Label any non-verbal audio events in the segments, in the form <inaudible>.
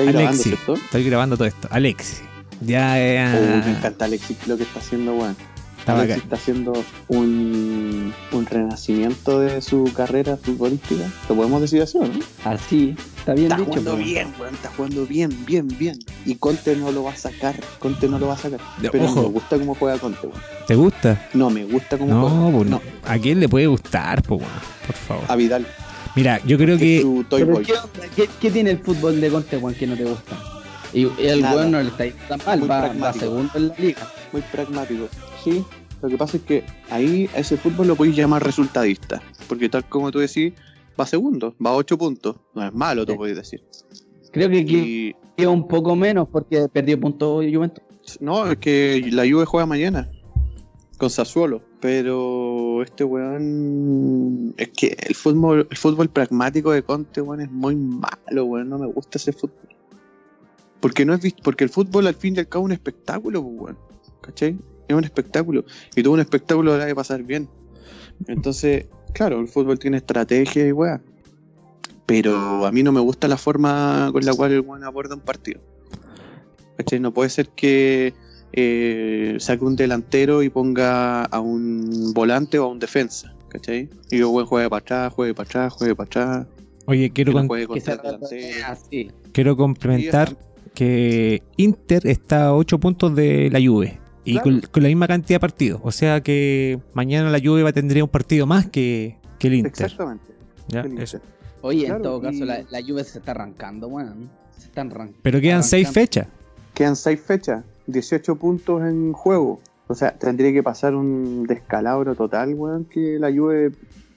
Estáis grabando, Alexi. ¿cierto? Estoy grabando todo esto. Alexi. Ya Oh, me encanta Alexis lo que está haciendo, weón. está está haciendo un, un renacimiento de su carrera futbolística. ¿Lo podemos decir así no? Así, está bien Está dicho. jugando bien, weón. Está jugando bien, bien, bien. Y Conte no lo va a sacar. Conte no lo va a sacar. De- Pero ojo. me gusta cómo juega Conte, weón. ¿Te gusta? No, me gusta cómo No, juega. pues no. ¿A quién le puede gustar, pues, weón? Por favor. A Vidal, Mira, yo creo que Pero. ¿qué, onda? ¿Qué, qué tiene el fútbol de Conte, Juan, que no te gusta? Y, y el Nada. weón no le está yendo tan mal, va, va segundo en la liga. Muy pragmático. Sí, lo que pasa es que ahí a ese fútbol lo podéis llamar resultadista. Porque tal como tú decís, va segundo, va a 8 puntos. No es malo, Sí. podéis decir. Creo que Y queda un poco menos porque perdió puntos Juventus. no, es que la Juve juega mañana con Sassuolo. Pero este weón. Es que el fútbol, el fútbol pragmático de Conte, weón, es muy malo, weón. No me gusta ese fútbol. Porque no es vis- porque el fútbol al fin y al cabo es un espectáculo, pues, weón. ¿Cachai? Es un espectáculo. Y todo un espectáculo lo hay que pasar bien. Entonces, claro, el fútbol tiene estrategia y weón. Pero a mí no me gusta la forma con la cual el weón aborda un partido. ¿Cachai? No puede ser que eh, saque un delantero y ponga a un volante o a un defensa. ¿Cachai? Y el weón juegue para atrás, juegue para atrás, juegue para atrás. Oye, quiero, con- así. complementar que Inter está a 8 puntos de la Juve. Y Claro. con, con la misma cantidad de partidos. O sea que mañana la Juve va a tendría un partido más que, que el Inter. Exactamente. ¿ya? el Inter. Eso. Oye, Claro, en todo caso, y- la, la Juve se está arrancando, weón. Se están arrancando. Pero quedan 6 fechas. Quedan seis fechas, 18 puntos en juego. O sea, tendría que pasar un descalabro total, weón, que la Juve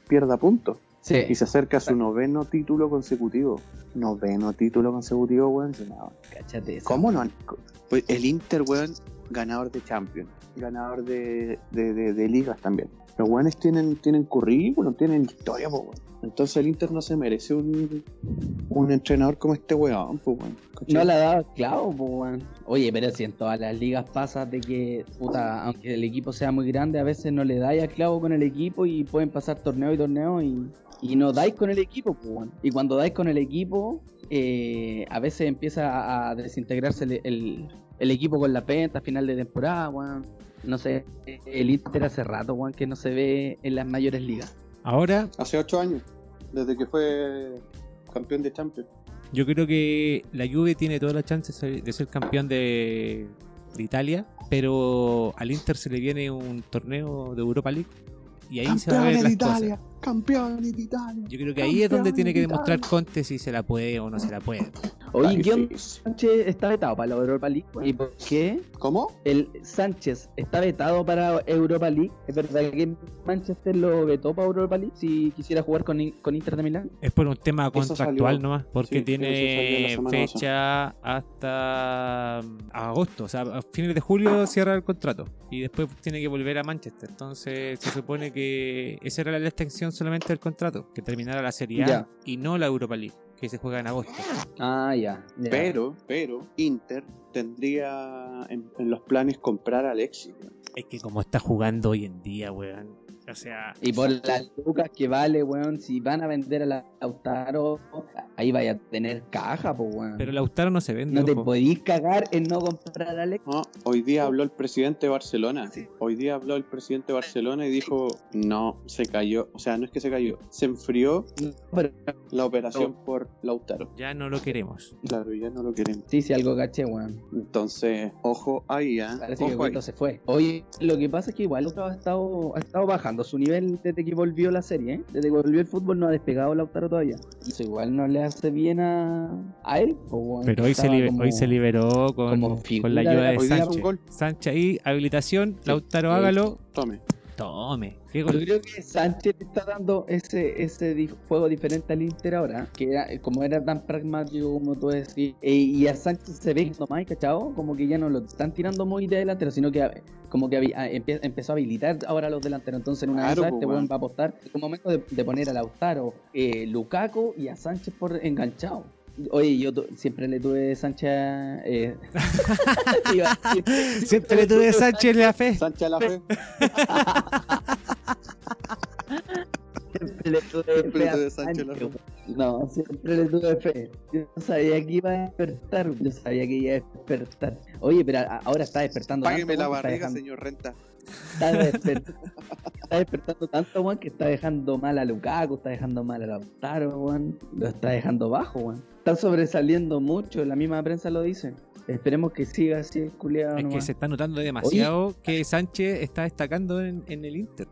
pierda puntos. Sí. Y se acerca a su noveno título consecutivo. Noveno título consecutivo, weón. No, Cáchate eso. ¿Cómo no? Pues el Inter, weón, ganador de Champions, ganador de, de, de- de ligas también. Los weones tienen, tienen currículum, tienen historia, pues, weón. Entonces el Inter no se merece un, un entrenador como este weón, pues, weón. No la daba clavo, pues, weón. Oye, pero si en todas las ligas pasa de que, puta, aunque el equipo sea muy grande, a veces no le dais a clavo con el equipo y pueden pasar torneo y torneo y, y no dais con el equipo, pues, weón. Y cuando dais con el equipo, eh, a veces empieza a, desintegrarse el, el- el equipo con la penta final de temporada, weón. No sé, el Inter hace rato, weón, que no se ve en las mayores ligas. Ahora, Hace ocho años, desde que fue campeón de Champions. yo creo que la Juve tiene todas las chances de ser campeón de, de Italia. Pero al Inter se le viene un torneo de Europa League. Y ahí se va a ver las Italia, cosas. Campeones de Italia. Yo creo que ahí es donde tiene que de demostrar. Conte si se la puede o no se la puede. Oye, feliz. Sánchez está vetado para la Europa League. ¿Y por qué? ¿Cómo? El Sánchez está vetado para Europa League. ¿Es verdad que Manchester lo vetó para Europa League si quisiera jugar con, con Inter de Milán? Es por un tema contractual nomás, porque Sí, tiene fecha hasta mm, agosto, o sea, a fines de julio cierra el contrato y después tiene que volver a Manchester. Entonces se supone que esa era la extensión solamente del contrato, que terminara la Serie A Ya. y no la Europa League, que se juega en agosto. Ah, ya. ya. Pero, pero, Inter tendría en, en los planes comprar a Alexis. Es que como está jugando hoy en día, weón. O sea, Y por las lucas que vale, weón, si van a vender a la Lautaro, ahí vaya a tener caja, pues, weón. pero Lautaro no se vende. no te podís cagar en no comprar a Alex. No, hoy día habló el presidente de Barcelona. Sí. Hoy día habló el presidente de Barcelona y dijo, no, se cayó. O sea, no es que se cayó, se enfrió Pero la operación por Lautaro. Ya no lo queremos. Claro, ya no lo queremos. sí, sí, algo caché, weón. Entonces, ojo ahí, ¿ah? Parece que Ojo ahí. Coito se fue. Oye, lo que pasa es que igual ha estado, ha estado bajando su nivel desde que volvió la serie, ¿eh? Desde que volvió el fútbol no ha despegado Lautaro todavía. Eso igual no le hace bien a, a él. Pero hoy se, como- hoy se liberó con, con la de ayuda la- de un Sánchez. gol. Sánchez ahí, habilitación, Lautaro Sí. hágalo. Tome. Tome. Qué Yo creo que Sánchez está dando ese, ese juego diferente al Inter ahora, que era, como era tan pragmático como tú decís, eh, y a Sánchez se ve nomás, ¿cachao? Como que ya no lo están tirando muy de delantero, sino que como que habi- ah, empie- empezó a habilitar ahora a los delanteros, entonces en una Claro, de esas pues, este weón. weón va a apostar, es un momento de, de poner a Lautaro, eh, Lukaku y a Sánchez por enganchado. Oye, yo siempre le tuve Sánchez... Eh, <laughs> iba Siempre le tuve Sánchez en la fe. Sánchez a la fe. <laughs> Siempre le tuve Siempre fe a la. No, siempre le tuve fe. Yo sabía que iba a despertar. Yo sabía que iba a despertar. Oye, pero ahora está despertando Págueme la tanto, que barriga, señor Renta. Está, desper- está despertando tanto, weón, que está dejando mal a Lukaku, está dejando mal a Lautaro, weón. Lo está dejando bajo, weón. Está sobresaliendo mucho, la misma prensa lo dice. Esperemos que siga así el culiado. Es que se está notando demasiado que Sánchez está destacando en, en el Inter.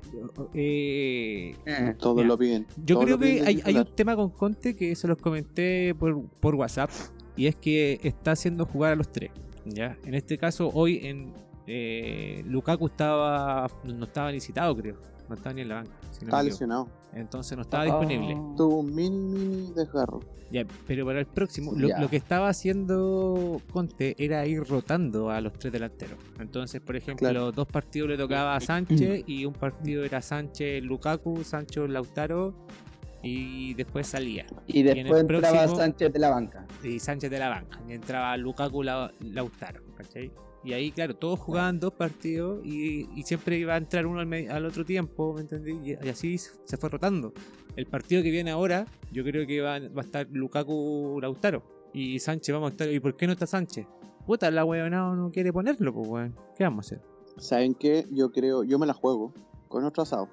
Eh, Todos Mira, lo piden. yo todos creo piden que hay, hay un tema con Conte que se los comenté por, por WhatsApp y es que está haciendo jugar a los tres. ¿ya? En este caso, hoy en eh, Lukaku estaba no estaba ni citado, creo. No estaba ni en la banca. si no equivoco. lesionado. Entonces no estaba disponible. Oh. Tuvo un mini, mini desgarro. Ya, pero para el próximo, lo, que estaba haciendo Conte era ir rotando a los tres delanteros. Entonces, por ejemplo, Claro. dos partidos le tocaba a Sánchez y un partido era Sánchez Lukaku, Sánchez Lautaro y después salía. Y en el después entraba próximo- Sánchez de la banca. Y Sánchez de la banca. Y entraba Lukaku La- Lautaro, ¿cachai? Y ahí, claro, todos jugaban dos partidos y, y siempre iba a entrar uno al, otro tiempo, ¿me entendí? Y, así se fue rotando. El partido que viene ahora, yo creo que va, va a estar Lukaku Lautaro. Y Sánchez vamos a estar. ¿Y por qué no está Sánchez? Puta, la weonada no quiere ponerlo, pues weón. ¿Qué vamos a hacer? ¿Saben qué? Yo creo, yo me la juego con otro asado.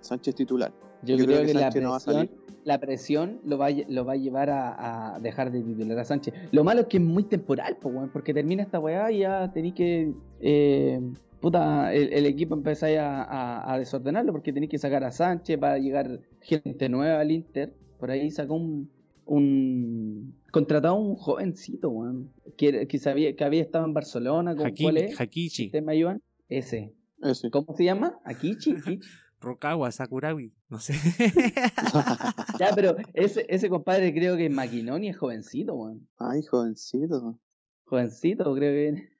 Sánchez titular. Yo, Yo creo, creo que que, la Sánchez no va a presión, salir. la presión lo va, lo va a llevar a, a dejar de titular a Sánchez. Lo malo es que es muy temporal, po, weón, porque termina esta weá y ya tenéis que. eh, puta, el, el equipo empezáis a, a- a desordenarlo porque tenéis que sacar a Sánchez para llegar gente nueva al Inter. Por ahí sacó un. un contratado a un jovencito, weón, que, que, sabía, que había estado en Barcelona. ¿con Hakimi- ¿Cuál es? Hakichi, ¿Ustedes me ayudan? Ese. Ese. ¿Cómo se llama? Akichi. <laughs> Rokawa, Sakurawi, no sé. <laughs> Ya, pero ese, ese compadre creo que es maquinón y es jovencito, weón. Ay, jovencito. Jovencito, creo que viene,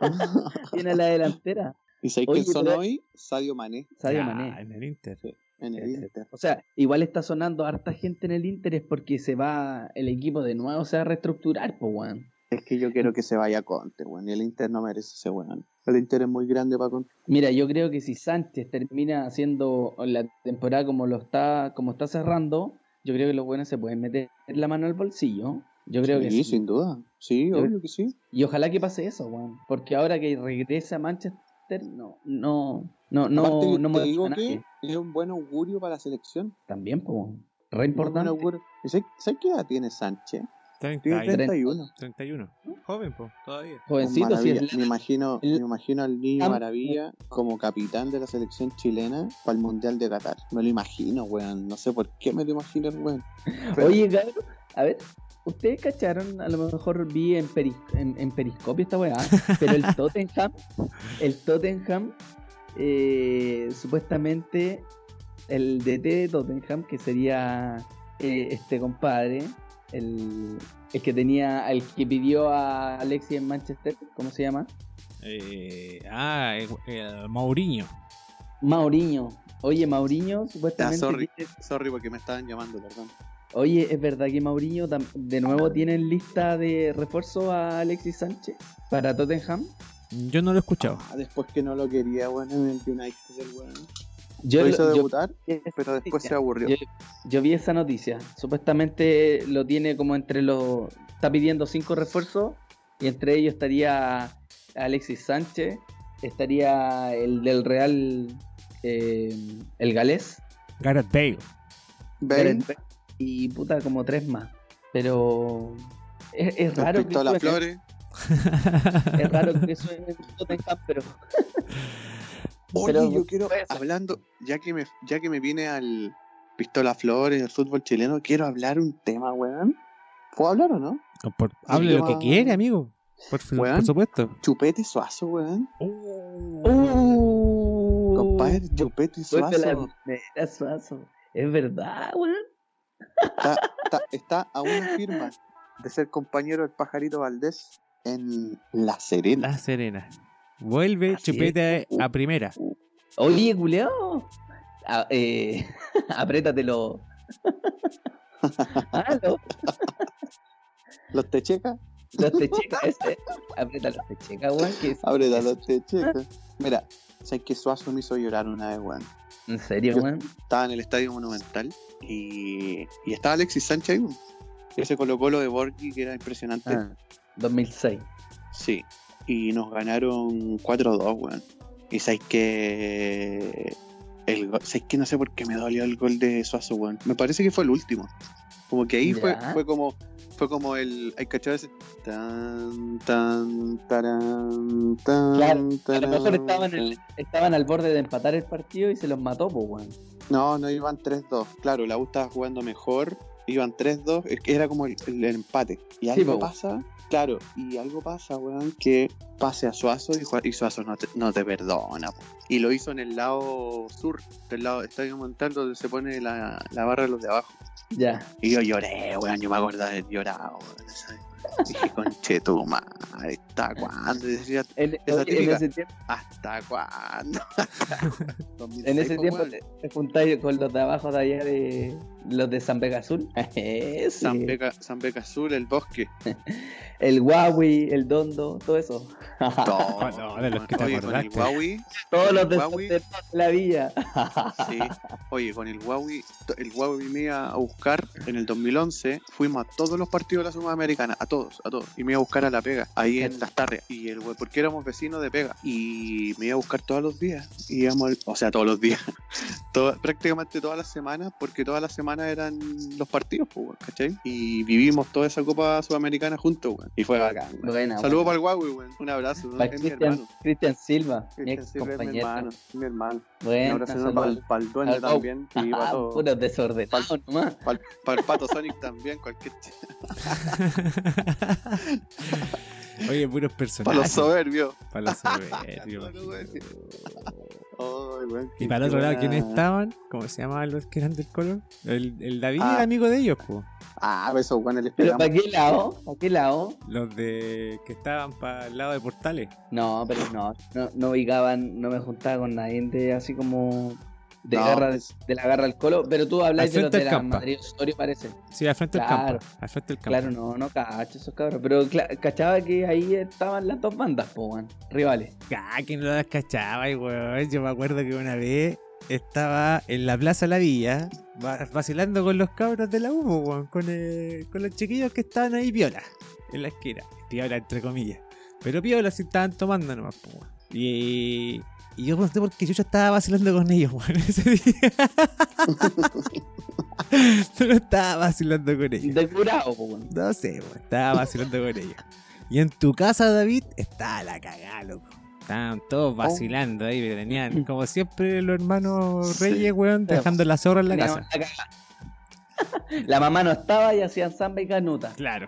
<laughs> viene a la delantera. ¿Y sabéis quién son pero- hoy? Sadio Mané. Sadio Ya, Mané. En el Inter. En el Inter. O sea, igual está sonando harta gente en el Inter es porque se va, el equipo de nuevo se va a reestructurar, pues, weón. Es que yo quiero que se vaya Conte, weón. Y el Inter no merece ese weón. El Inter es muy grande para Conte. Mira, yo creo que si Sánchez termina haciendo la temporada como lo está, como está cerrando, yo creo que los buenos se pueden meter la mano al bolsillo. Yo creo que sí, sí. sin duda. Sí, Yo- obvio que sí. Y ojalá que pase eso, weón. Porque ahora que regrese a Manchester, no, no, no, no, Aparte, no te molesta digo que es un buen augurio para la selección. También, pues, re importante. augurio. ¿Y sabes sabes qué edad tiene Sánchez? 30 Tiene y- 31. 31. Joven, pues, todavía. Jovencito, si es me imagino, el- me imagino al niño Am- maravilla como capitán de la selección chilena para el mundial de Qatar. Me lo imagino, weón. No sé por qué me lo imagino, weón. <laughs> Pero- Oye, cabrón, a ver, ustedes cacharon, a lo mejor vi en, Peris- en, en Periscopio esta weá, <laughs> pero el Tottenham, el Tottenham, eh, supuestamente, el DT de Tottenham, que sería eh, este compadre, el, el que tenía, el que pidió a Alexis en Manchester, ¿cómo se llama? Eh, ah, eh, eh, Mourinho. Mauriño. Oye, Mauriño, Ah, supuestamente. sorry, tiene- sorry porque me estaban llamando, perdón. Oye, ¿es verdad que Mauriño de nuevo tiene en lista de refuerzo a Alexis Sánchez para Tottenham? Yo no lo he escuchado. Ah, después que no lo quería, weón, en el United. Yo, lo hizo debutar, yo- pero después se aburrió. yo- yo vi esa noticia. Supuestamente lo tiene como entre los. Está pidiendo cinco refuerzos y entre ellos estaría Alexis Sánchez, estaría el del Real, eh, el galés, Gareth Bale. Bale, y puta como tres más. Pero es, es raro que respecto a las flores. <laughs> es raro que suene en Tottenham, pero <laughs> Oye, Pero- yo quiero, pues, hablando, ya que me, ya que me viene al Pistola Flores, el fútbol chileno, quiero hablar un tema, weón. ¿Puedo hablar o no? Por- hable lo que quiere, amigo. Por, por supuesto. Chupete Suazo, weón. Uh, Compadre, Chupete Vuelve la Suazo Suazo. Es verdad, weón. está, <laughs> está- está a una firma de ser compañero del pajarito Valdés en La Serena. La Serena. Vuelve Así Chupete a, a primera. Oye, culeado. Ah, eh, <laughs> apriétatelo. <laughs> ah, no. Los techecas, Los techecas, ese. Aprieta los techecas, weón. Abre los <laughs> techecas. Mira, ¿sabes que Suazo me hizo llorar una vez, weón? ¿En serio, weón? Estaba en el Estadio Monumental y, y estaba Alexis Sánchez ahí. weón. Ese Colo Colo de Borghi que era impresionante. Ah, 2006. Sí. Y nos ganaron 4-2, weón. Y sabéis que. El, sabéis que no sé por qué me dolió el gol de Suazo, weón. Me parece que fue el último. Como que ahí fue, Ya. fue como. Fue como el. Hay cachado ese. Tan, tan, tarán, tan, Claro, A lo mejor estaban, el- estaban al borde de empatar el partido y se los mató, pues, weón. No, no iban 3-2. Claro, la U estaba jugando mejor. Iban 3-2. Es que era como el, el- empate. Y Sí, algo po. pasa. Claro, y algo pasa, weón, que pase a Suazo y, Suazo no te, no te perdona. po. Y lo hizo en el lado sur, del lado estadio Montal, donde se pone la, la barra de los de abajo. Ya. Y yo lloré, weón, yo me acordaba de llorado, weón. ¿sabes? Dije, conche tu madre, ¿hasta cuándo? Decía, En, Esa en típica. ese tiempo, ¿hasta cuándo? <laughs> en ese 2006, tiempo te, te juntáis con los de abajo de allá de los de San Vega Azul. <laughs> San Beca, San Beca Azul, el bosque. <laughs> El Huawei, el Dondo, todo eso. Todo, no, de los que te Oye, con el acordaste. Huawei, Todos los de, Huawei. de la villa. sí. Oye, con el Huawei, el Huawei me iba a buscar en el 2011. Fuimos a todos los partidos de la Sudamericana, a todos, a todos. Y me iba a buscar a la pega, ahí en las tardes. Y el hue- porque éramos vecinos de pega. Y me iba a buscar todos los días. Y íbamos, al- o sea, todos los días. <laughs> Todo- prácticamente todas las semanas, porque todas las semanas eran los partidos, pues, ¿cachai? Y vivimos toda esa Copa Sudamericana juntos, weón. Y fue bacán. Buena, Saludos para el Huawei, weón. Un abrazo, ¿no? Para es mi Cristian, hermano. Cristian Silva, mi Cristian ex Silva es mi compañero. hermano, mi hermano. Un Bueno, abrazo para el, para el dueño Al Huawei. también. <laughs> Y Ah, todo- para el pato Sonic también, cualquier <laughs> <laughs> Oye, puros Para personajes. los soberbios. Para los soberbios. <laughs> Y para el otro lado, ¿quiénes estaban? ¿Cómo se llamaban los que eran del color? El, el David Ah. era amigo de ellos, po. Ah, pues esos weones les Pero. ¿para qué lado? ¿Para qué lado? Los de que estaban para el lado de Portales. No, pero no, no, no ubicaban, no me juntaba con nadie de así como de No, garra de la garra al colo, pero tú habláis de los de la. Madrid Osorio parece. Sí, al frente Claro. del campo. Al frente del campo. Claro, no, no cacho esos cabros, pero cachaba que ahí estaban las dos bandas, po, rivales. Ah, que no las cachaba, weón. Yo me acuerdo que una vez estaba en la Plaza La Villa va- vacilando con los cabros de la U, po, weón, con, eh, con los chiquillos que estaban ahí piola, en la esquina. Piola, entre comillas. Pero piola si estaban tomando nomás, po, weón. Y, y yo pregunté por qué yo estaba vacilando con ellos, weón, <laughs> ese día. <laughs> Pero estaba vacilando con ellos. De curado, weón. No sé, weón, estaba vacilando con ellos. Y en tu casa, David, estaba la cagada, loco. Estaban todos vacilando ahí, que tenían, como siempre, los hermanos. Reyes, weón, dejando la zorra en la casa. <laughs> La mamá no estaba y hacían samba y canuta. Claro.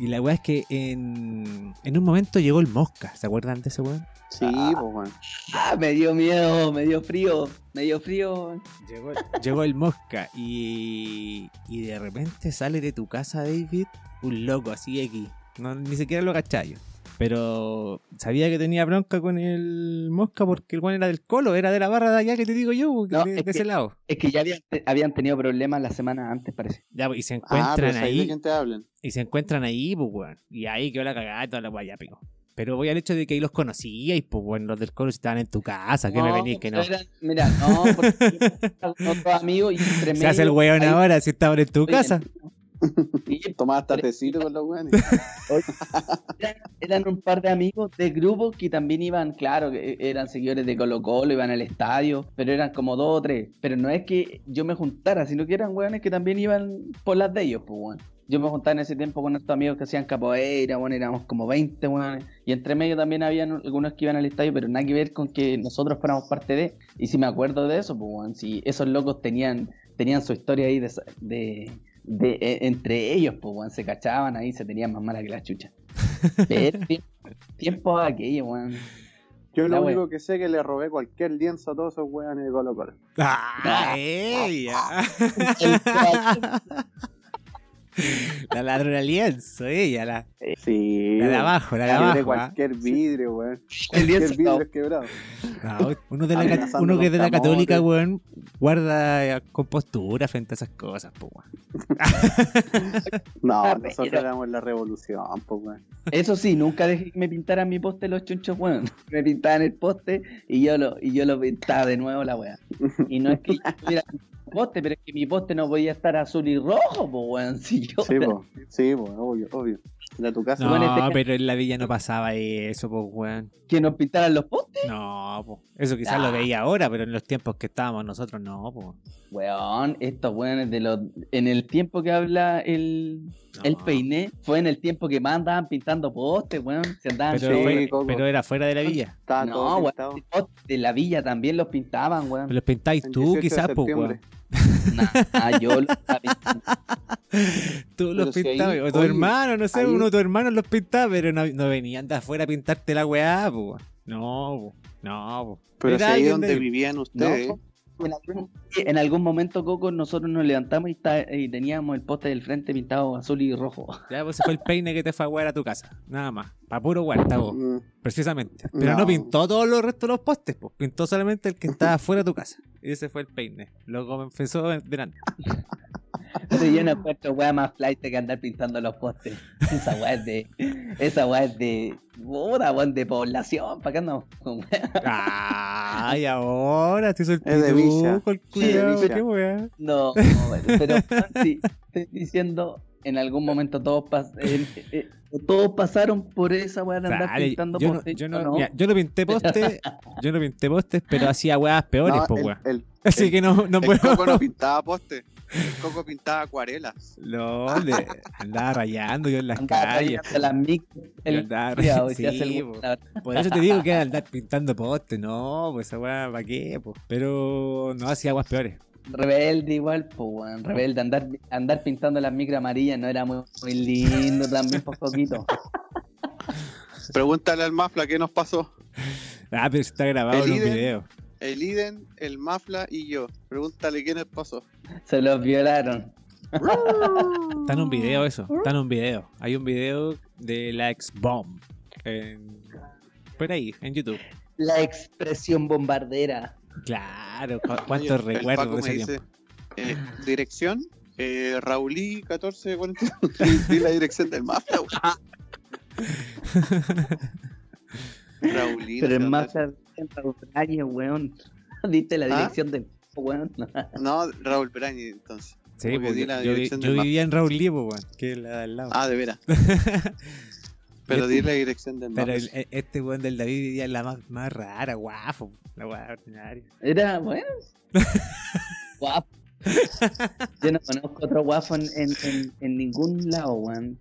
Y la weá es que en, en un momento llegó el Mosca, ¿se acuerdan de ese weón? Sí, Ah. pues, weón. Ah, me dio miedo, me dio frío, me dio frío. Llegó, llegó el Mosca y, y de repente sale de tu casa, David, un loco así X. No, ni siquiera lo cachai. Pero sabía que tenía bronca con el Mosca porque el weón era del colo, era de la barra de allá que te digo yo, No, de, es de que- ese lado. Es que ya habían, habían tenido problemas la semana antes, parece. Ya, pues, y se Ah, pero encuentran ¿sabes de ahí. te hablan? Y se encuentran ahí, pues, weón. Y ahí quedó la cagada y toda la guaya, pico. Pero voy al hecho de que ahí los conocíais, pues, bueno, los del colo estaban en tu casa, que me venís que no. eran- mira, no, porque <laughs> eran otros amigos y entre Se hace el medio weón ahí- ahora si estaban en tu casa. Sí, <laughs> Tomabas tardecito con los weones. <laughs> <laughs> eran, eran un par de amigos de grupo que también iban, claro, que eran seguidores de Colo Colo, iban al estadio, pero eran como dos o tres. Pero no es que yo me juntara, sino que eran weones que también iban por las de ellos, pues weón. Yo me juntaba en ese tiempo con estos amigos que hacían capoeira, bueno, éramos como 20, weones. Y entre medio también habían algunos que iban al estadio, pero nada que ver con que nosotros fuéramos parte de. Y si me acuerdo de eso, pues weón, si esos locos tenían, tenían su historia ahí de, de, de- e- entre ellos, pues weón, se cachaban ahí, se tenían más mala que la chucha. <laughs> Pero tie- tiempo aquello, weón. Yo La lo wea. único que sé es que le robé cualquier lienzo a todos esos weones de Colo Colo. ¡Ah, ella! <laughs> <laughs> La ladrona al lienzo, ella, la, Sí. la de abajo, la de abajo. ¿ah? cualquier vidrio, weón. <laughs> El Cualquier lienzo vidrio está- quebrado. No, uno, de la, uno que es de la católica, weón, guarda eh, compostura frente a esas cosas, pues, weón. <laughs> No, Ah, nosotros éramos la revolución, pues, weón. Eso sí, nunca dejé que me pintaran mi poste los chunchos, weón. Me pintaban el poste y yo lo, y yo lo pintaba de nuevo la weá. Y no es que yo poste, pero es que mi poste no podía estar azul y rojo, pues weón. <laughs> Si yo Sí, po. <laughs> Sí, po, obvio, obvio. De tu casa. No, Bueno, este- pero en la villa no pasaba eso, pues, weón. que nos pintaran los postes, No, pues. Eso quizás Ah. lo veía ahora, pero en los tiempos que estábamos nosotros no, pues. weón, estos weones de los en el tiempo que habla el, el No. peiné, fue en el tiempo que más andaban pintando postes, weón. Se andaban Pero, Sí, pero era fuera de la villa. Estaba No, weón, el de la villa también los pintaban, weón. Los pintáis El tú, 18 de quizás, pues, weón. Nah, yo los estaba pintando. <laughs> Tú los si pintabas, o tu oye, hermano, no sé, uno de tus hermanos los pintaba, pero no, no venían de afuera a pintarte la weá, pues. No, po. no, po. Pero Era si ahí donde de- vivían ustedes. No, en algún, en algún momento, Coco, nosotros nos levantamos y, está- y teníamos el poste del frente pintado azul y rojo. Ya, pues ese fue el peine que te fue a wear a tu casa. Nada más. Para puro vos. mm, Precisamente. Pero no. No. pintó todos los restos de los postes, pues. Pintó solamente el que estaba <laughs> fuera de tu casa. Y ese fue el peine. Luego empezó delante. Pero <laughs> yo no encuentro weá más flight que andar pintando los postes. Esa weá es de. Esa weá es de. Puta, weón, de población. ¿Para qué andamos con weá? Ay, ahora hizo el Es de Villa. Sí, de Villa. No, pero sí, estoy diciendo. En algún momento todos, pas- eh, eh, todos pasaron por esa weá de andar Dale, pintando yo, no, postes. yo, ¿o no, no? mira, yo no pinté <laughs> postes, yo no pinté postes, pero hacía weas peores, no, pues weón. el, <laughs> Así el- que no, no el puedo. Coco no <laughs> pintaba poste. El Coco pintaba acuarelas. No, le andaba rayando yo en las Andaba calles. las mic- Yo el- andaba sí, el- po. Por eso te digo que era andar pintando postes. No, pues esa weá, ¿para qué? po? Pero no hacía aguas peores. Rebelde igual, pues weón, rebelde, andar, andar pintando las micro amarillas no era muy, muy lindo también, por poquito. <laughs> Pregúntale al Mafla qué nos pasó. Ah, pero está grabado El en un video. El Iden, el Mafla y yo. Pregúntale qué nos pasó. Se los violaron. Está en un video eso, está en un video. Hay un video de la ex bomb. En... Por ahí, en YouTube. La expresión bombardera. Claro, cu- Oye, cuántos el recuerdos de ese tiempo. dice, eh, dirección, eh, Raulí 1440. <laughs> Di la dirección del Mafla. <laughs> weón. Raulí. Pero más dónde- en Raúl Braña, weón. <laughs> Diste la ¿Ah? dirección del weón. No, Raúl Brañi, entonces. Sí, porque di la yo, yo vivía en Raúl Lipo, weón, que es la de al lado. Ah, de veras. Pero di la dirección del Pero el- este weón del David vivía en la más, más rara, guapo. La weá ordinaria. Era bueno. <laughs> Guapo. Yo no conozco otro guapo en, en, en, en ningún lado, weón.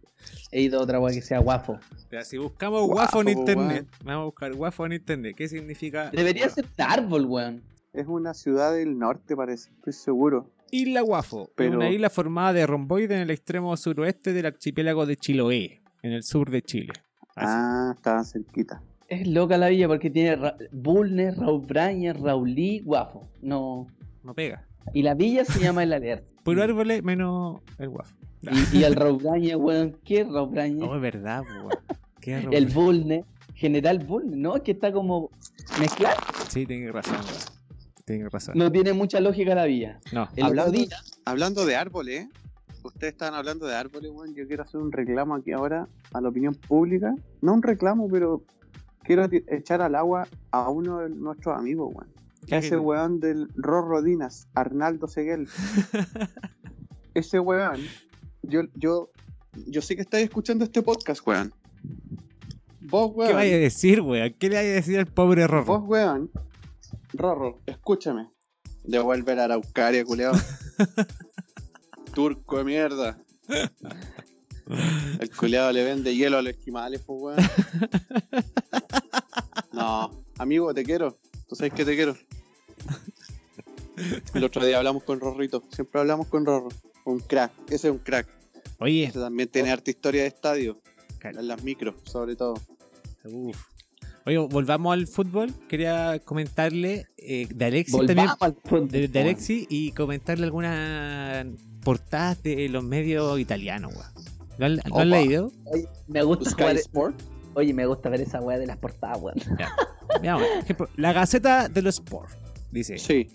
He ido a otra weá que sea guapo. Pero si buscamos Guapo, en internet, vamos a buscar guafo en internet. ¿Qué significa? Debería ser un árbol, weón. Es una ciudad del norte, parece. Estoy seguro. Isla Guafo, Pero- una isla formada de romboides en el extremo suroeste del archipiélago de Chiloé, en el sur de Chile. Así. Ah, estaba cerquita. Es loca la villa porque tiene Ra Bulnes, Raúl Braña, Raulí, guapo. No. No pega. Y la villa se llama El Alerta. <laughs> Puro árboles menos el guafo. Y, y el Raúl Braña, weón. ¿Qué es Raúl Braña? Oh, es verdad, weón. El Bulnes, General Bulnes, ¿no? Es que está como mezclado. Sí, tienes razón, weón. Tienes razón. No tiene mucha lógica la villa. No. El Hablando- Hablando de árboles, ¿eh? Ustedes estaban hablando de árboles, weón. Yo quiero hacer un reclamo aquí ahora a la opinión pública. No un reclamo, pero quiero echar al agua a uno de nuestros amigos, weón. ¿Qué- Ese weón del Rorro Dinas, Arnaldo Seguel. <laughs> Ese weón, yo, yo, yo sé que estáis escuchando este podcast, weón. Vos, ¿Qué vaya a weón, decir, weón? ¿Qué le vaya a decir al pobre vos, Rorro? weón. Rorro, escúchame. Devuelve la Araucaria, culeado. <laughs> Turco de mierda. <laughs> El culeado le vende hielo a los esquimales, pues, weón. No, amigo, te quiero. Tú sabes que te quiero. El otro día hablamos con Rorrito. Siempre hablamos con Rorro. Un crack. Ese es un crack. Oye, Ese también tiene harta historia de estadio. En las micros, sobre todo. uf. Oye, volvamos al fútbol. Quería comentarle eh, de Alexis también. Al. De, de Alexis y comentarle algunas portadas de los medios italianos, weón. ¿Lo han, lo han Opa. leído? Oye, me gusta Sky jugar- Sport. Oye, me gusta ver esa weá de las portadas, weón. Veamos, por ejemplo, la Gaceta de los Sport dice: Sí.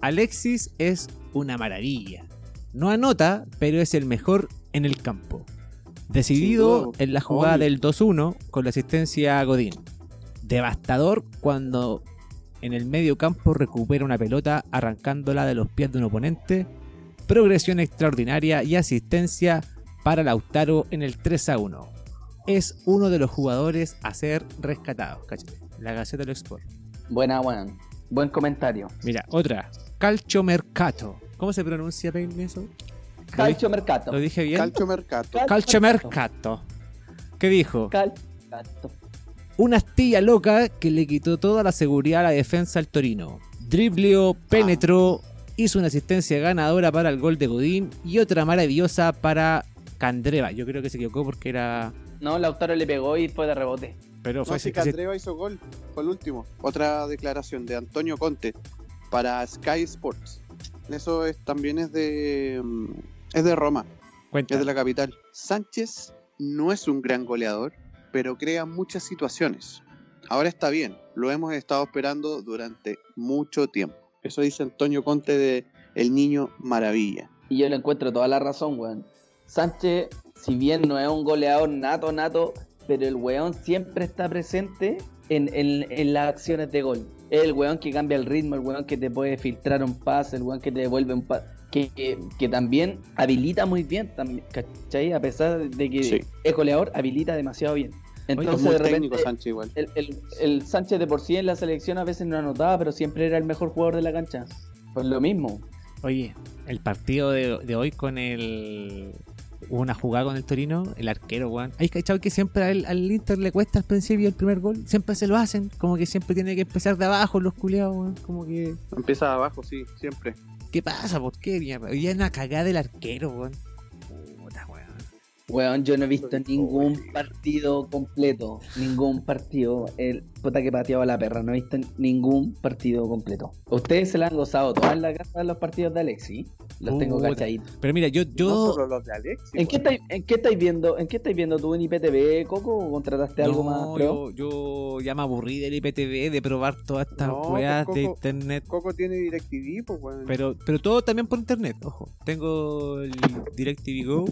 Alexis es una maravilla. No anota, pero es el mejor en el campo. Decidido en la jugada del 2-1 con la asistencia a Godín. Devastador cuando en el medio campo recupera una pelota arrancándola de los pies de un oponente. Progresión extraordinaria y asistencia para Lautaro en el 3-1. Es uno de los jugadores a ser rescatados. La Gaceta de los Sport. Buena, weón. Buen comentario. Mira, otra. Calcio Mercato. ¿Cómo se pronuncia bien eso? Calcio Mercato. ¿Lo dije bien? Calcio Mercato. Calcio Mercato. ¿Qué dijo? Calcio Mercato. Una astilla loca que le quitó toda la seguridad a la defensa al Torino. Dribleó, penetró, hizo una asistencia ganadora para el gol de Godín y otra maravillosa para Candreva. Yo creo que se equivocó porque era. No, Lautaro le pegó y fue de rebote. Pero fue No, si Candreva hizo gol. Fue el último. Otra declaración de Antonio Conte para Sky Sports. Eso es, también es de mm, es de Roma, Cuenta. es de la capital. Sánchez no es un gran goleador, pero crea muchas situaciones. Ahora está bien, lo hemos estado esperando durante mucho tiempo. Eso dice Antonio Conte de El Niño Maravilla. Y yo le encuentro toda la razón, weón. Sánchez, si bien no es un goleador nato, nato, pero el weón siempre está presente en, en- en las acciones de gol. Es el weón que cambia el ritmo, el weón que te puede filtrar un pase, el weón que te devuelve un pase. Que, que- que también habilita muy bien, también, ¿cachai? A pesar de que Sí. es goleador, habilita demasiado bien. Es Entonces, muy de repente, técnico Sánchez igual. el, el- el Sánchez de por sí en la selección a veces no anotaba, pero siempre era el mejor jugador de la cancha. Pues lo mismo. Oye, el partido de, de hoy con el. Hubo una jugada con el Torino, el arquero, weón. ¿Hay cachado que siempre al, al Inter le cuesta al principio el primer gol? Siempre se lo hacen, como que siempre tiene que empezar de abajo los culiados, weón. Como que. Empieza de abajo, sí, siempre. ¿Qué pasa? ¿Por qué, mierda? Hoy es una cagada del arquero, weón. Weón. Yo no he visto ningún partido completo. Ningún partido. El puta que pateaba la perra. No he visto ningún partido completo. Ustedes se la han gozado todas en la casa de los partidos de Alexi. Los tengo cachaditos. Pero mira, yo. No yo solo los de Alexis. ¿En qué, estáis, ¿En qué estáis viendo? ¿En qué estáis viendo tú en IPTV, Coco? ¿O contrataste algo más no, pro? yo, yo ya me aburrí del IPTV, de probar todas estas No, weas pues, de Coco. internet. Coco tiene DirecTV, pues, weón. Pero, pero todo también por internet, ojo. Tengo el DirecTV Go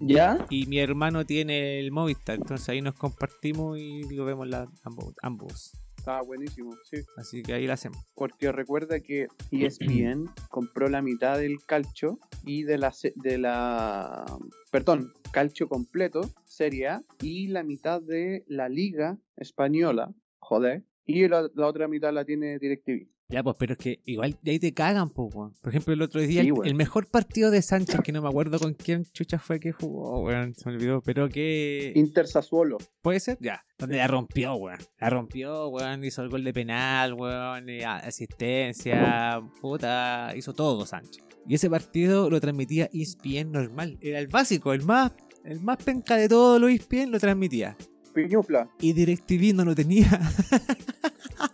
¿Ya? y mi hermano tiene el Movistar, entonces ahí nos compartimos y lo vemos la- ambos, ambos. Estaba buenísimo, sí. Así que ahí lo hacemos. Porque recuerda que <clears throat> E ESPN compró la mitad del calcio y de la, de la perdón, calcio completo, Serie A, y la mitad de la Liga Española, joder, y la, la otra mitad la tiene DirecTV. Ya, pues, pero es que igual de ahí te cagan, pues, weón. Por ejemplo, el otro día, Sí, el, mejor partido de Sánchez, que no me acuerdo con quién chucha fue que jugó, weón, se me olvidó, pero que... Inter Sassuolo. ¿Puede ser? Ya. Donde la rompió, weón. La rompió, weón. Hizo el gol de penal, weón. asistencia, puta. Hizo todo Sánchez. Y ese partido lo transmitía ESPN normal. Era el básico, el más, el más penca de todos los E ESPN lo transmitía. Piñufla. Y DirecTV no lo tenía.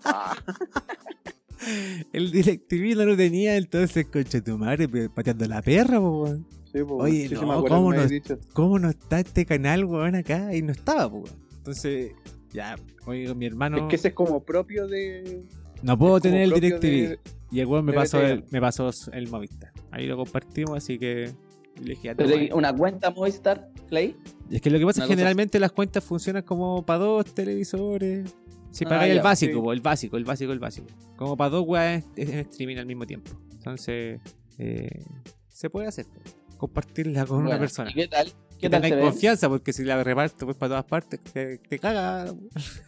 Ah, <laughs> el DirecTV no lo tenía, entonces, concha tu madre, pateando la perra, po, weón. sí, pues, Oye, sí, no, ¿cómo no? ¿Cómo no está este canal, weón, acá? Y no estaba, po, weón. Entonces, ya, oye, mi hermano. Es que ese es como propio de. No puedo tener el DirecTV. de- Y el weón me pasó el, me pasó el Movistar. Ahí lo compartimos, así que dije Pero una cuenta Movistar Play. Es que lo que pasa es que cosa generalmente las cuentas funcionan como para dos televisores. Si Ah, pagáis el ya, básico, sí. el básico, el básico, el básico. Como para dos weas en en streaming al mismo tiempo. Entonces, eh, se puede hacer. Compartirla con una persona. ¿y ¿Qué tal? ¿Qué tal confianza, porque si la reparto pues para todas partes, te, te caga.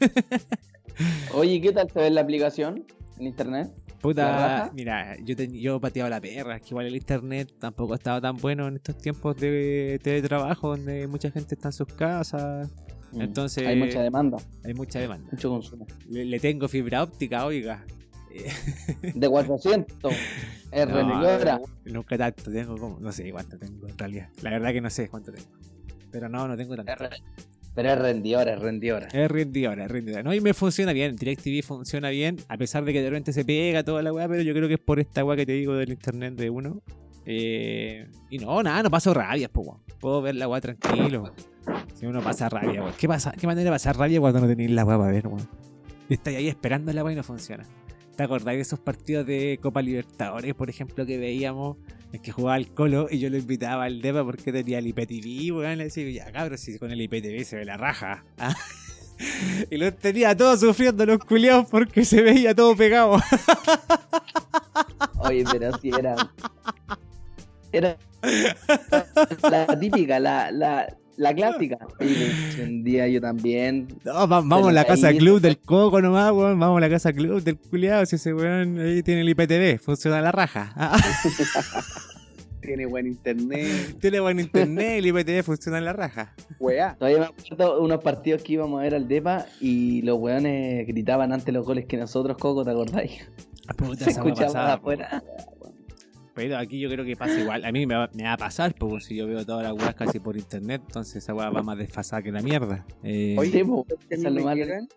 <laughs> Oye, ¿qué tal se ve la aplicación? En internet. ¿La Puta, mira, yo, ten- yo pateaba la perra, es que igual el internet tampoco estaba tan bueno en estos tiempos de teletrabajo donde mucha gente está en sus casas, Mm. Entonces- Hay mucha demanda, hay mucha demanda. mucho consumo. Le, le tengo fibra óptica, oiga. De <laughs> 400. Es No, nunca tanto, tengo como, no sé cuánto tengo en realidad. La verdad que no sé cuánto tengo. Pero no, no tengo tanto. Re- Pero es rendidora, es rendidora. Es rendidora, es rendidora. No, y me funciona bien. DirecTV funciona bien, a pesar de que de repente se pega toda la weá, pero yo creo que es por esta weá que te digo del internet de uno. Eh, y no, nada, no paso rabia, pues, weón. Puedo ver la weá tranquilo. Si uno pasa rabia, weón. ¿Qué, ¿Qué manera de pasar rabia cuando no tenéis la weá para ver, weón? Estáis ahí esperando la weá y no funciona. ¿Te acordáis de esos partidos de Copa Libertadores, por ejemplo, que veíamos en que jugaba el Colo y yo lo invitaba al DEPA porque tenía el IPTV, weón? Le decía, ya cabrón, si con el IPTV se ve la raja. <laughs> ¿ah? Y los tenía todos sufriendo los culiados porque se veía todo pegado. <laughs> Oye, pero sí era. Era la típica, la, la, la clásica. Y un día yo también. No, va- vamos a la casa club del Coco nomás, weón. Vamos a la casa club del culiado. Si ese weón ahí tiene el IPTV, funciona la raja. Ah, <laughs> Tiene buen internet, tiene buen internet, el IPTV funciona en la raja. weá. Todavía me acuerdo unos partidos que íbamos a ver al Depa y los weones gritaban antes los goles que nosotros, Coco, ¿te acordáis? Puta, Se escuchaba pasaba, afuera. Pero aquí yo creo que pasa igual. A mí me va, me va a pasar, porque si yo veo todas las weas casi por internet, entonces esa weá va más desfasada que la mierda. Eh, Oye, ¿sabes qué me llegan?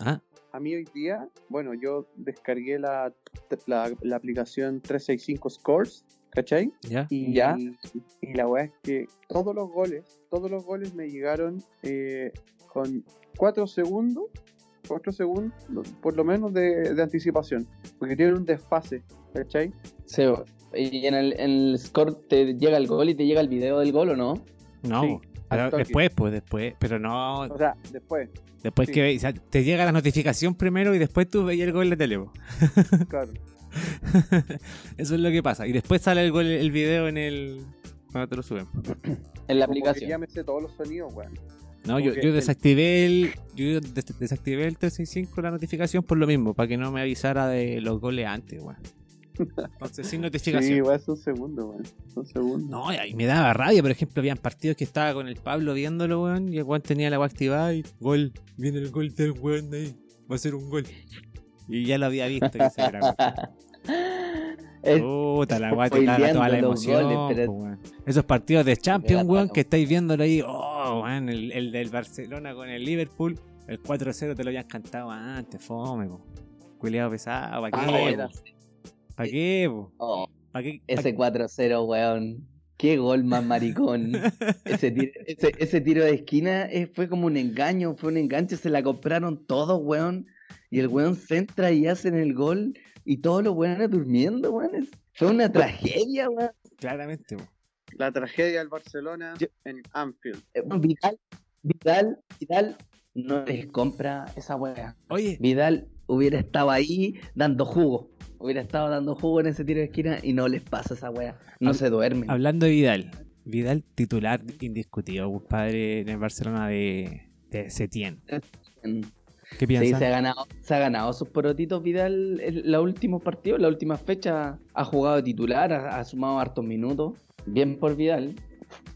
ah, A mí hoy día, bueno, yo descargué la, la, la aplicación 365 Scores, ¿cachai? ya. Y, Ya. y la weá es que todos los goles, todos los goles me llegaron eh, con 4 segundos, 4 segundos, por lo menos de, de anticipación, porque tienen un desfase, ¿cachai? Sí, y en el, en el score te llega el gol y te llega el video del gol, ¿o no? No, Sí, pero después, pues después. Pero no, O sea, después, después sí. que o sea, te llega la notificación primero y después tú veías el gol de tele. <laughs> claro. <laughs> Eso es lo que pasa. Y después sale el gol, el video en el. Cuando te lo suben. <clears throat> En la Como que aplicación. ya me sé todos los sonidos, weón. No, yo, yo desactivé el. Yo des- desactivé el 365 la notificación por lo mismo, para que no me avisara de los goles antes, weón. Entonces sin notificación. Sí, weón, son segundos, weón. Son segundos. No, y ahí me daba rabia, por ejemplo, habían partidos que estaba con el Pablo viéndolo, weón, y el weón tenía la weá activada y gol, viene el gol del weón de ahí, va a ser un gol. Y ya lo había visto que se grabó. Puta, la weá te caga toda la emoción. goles, pero- po, weón. Esos partidos de Champions, weón, que estáis viéndolo ahí, oh, weón, el, el del Barcelona con el Liverpool, el 4-0 te lo habían cantado antes, fome, po. Culeado pesado, ¿para Ah? ¿Para qué? po? oh, ¿Pa' qué? ese 4-0, weón. Qué gol más maricón. <laughs> Ese tiro, ese, ese tiro de esquina eh, fue como un engaño, fue un enganche, se la compraron todos, weón. Y el weón centra y hacen el gol y todos los weones durmiendo, weón. Fue una tragedia, weón. Claramente, po. La tragedia del Barcelona Yo- en Anfield. Eh, Vidal, Vidal, Vidal no les compra esa weá. Oye, Vidal hubiera estado ahí dando jugo. Hubiera estado dando jugo en ese tiro de esquina y no les pasa esa weá. No Hab- se duermen. Hablando de Vidal, Vidal titular indiscutido, compadre, en el Barcelona de, de Setién. Mm. ¿Qué Sí, piensas? se ha ganado, se ha ganado sus porotitos Vidal en los últimos partidos, la última fecha ha jugado de titular, ha, ha sumado hartos minutos. Bien por Vidal.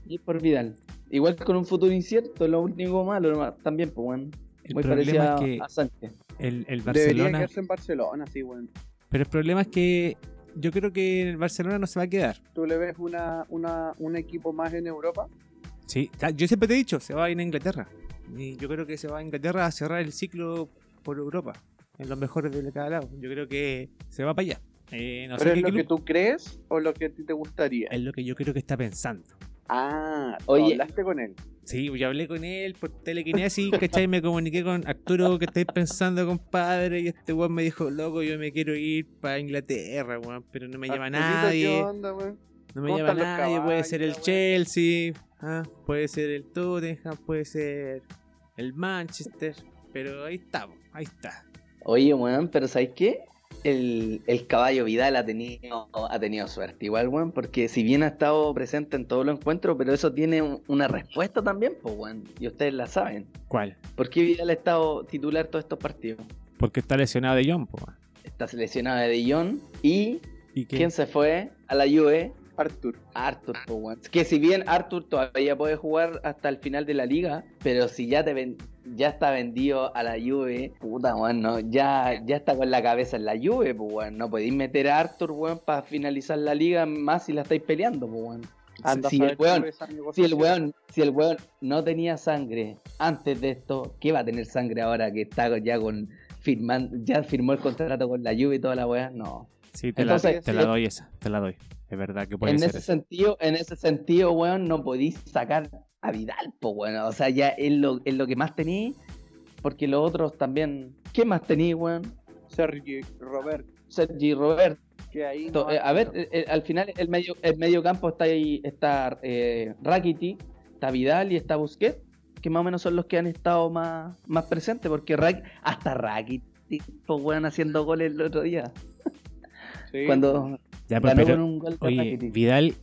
Bien por Vidal. Igual con un futuro incierto, lo único malo nomás, también, pues bueno. el Muy problema parecido es que a Sánchez. el, el Debería Barcelona. quedarse en Barcelona, sí, weón. Pero el problema es que yo creo que el Barcelona no se va a quedar. ¿Tú le ves una, una, un equipo más en Europa? Sí, yo siempre te he dicho, se va a ir a Inglaterra. Y yo creo que se va a Inglaterra a cerrar el ciclo por Europa. En los mejores de cada lado. Yo creo que se va para allá. Eh, no sé ¿Pero es qué lo club- que tú crees o lo que a ti te gustaría? es lo que yo creo que está pensando. Ah, ¿tú Oye. hablaste con él. Sí, yo hablé con él por telequinesis, ¿cachai? Me comuniqué con Arturo, que estáis pensando, compadre? Y este weón me dijo, loco, yo me quiero ir para Inglaterra, weón, pero no me Arturito, nadie. ¿Qué onda, weón? No me ¿Cómo lleva están los nadie, puede ser el Chelsea, ah, puede ser el Tottenham, puede ser el Manchester, pero ahí estamos, ahí está. Oye, weón, pero ¿sabes qué? El, el caballo Vidal ha tenido, ha tenido suerte, igual, weón, porque si bien ha estado presente en todos los encuentros, pero eso tiene un- una respuesta también, pues, weón, y ustedes la saben. ¿Cuál? ¿Por qué Vidal ha estado titular todos estos partidos? Porque está lesionado de John, weón. Está seleccionado de Jong y ¿Y qué? ¿quién se fue a la Juve? Artur. Arthur, po, weón. Que si bien Arthur todavía puede jugar hasta el final de la liga, pero si ya te ven- ya está vendido a la Juve, puta, weón, no, ya, ya está con la cabeza en la Juve, pues, weón. No podéis meter a Arthur, weón, para finalizar la liga más si la estáis peleando, pues, weón. Anda a si el weón- Si el weón, si el weón no tenía sangre antes de esto, ¿qué va a tener sangre ahora que está ya con firmando, ya firmó el contrato con la Juve y toda la weá? No. Sí, te, la, Entonces, te si la doy esa, te la doy. Es verdad que puede En ser ese eso. sentido, en ese sentido, weón, no podéis sacar a Vidal, pues weón. O sea, ya es lo, es lo que más tenéis, porque los otros también. ¿Qué más tenéis, weón? Sergi Robert, Sergi Robert. que ahí. No eh, a ver, mucho. eh, eh, al final el medio, el medio campo está ahí, está eh, Rakitic, está Vidal y está Busquets, que más o menos son los que han estado más, más presentes, porque Rak- hasta Rakitic, pues weón, haciendo goles el otro día. Sí. Cuando Ya, pero, con un gol de oye. Vidal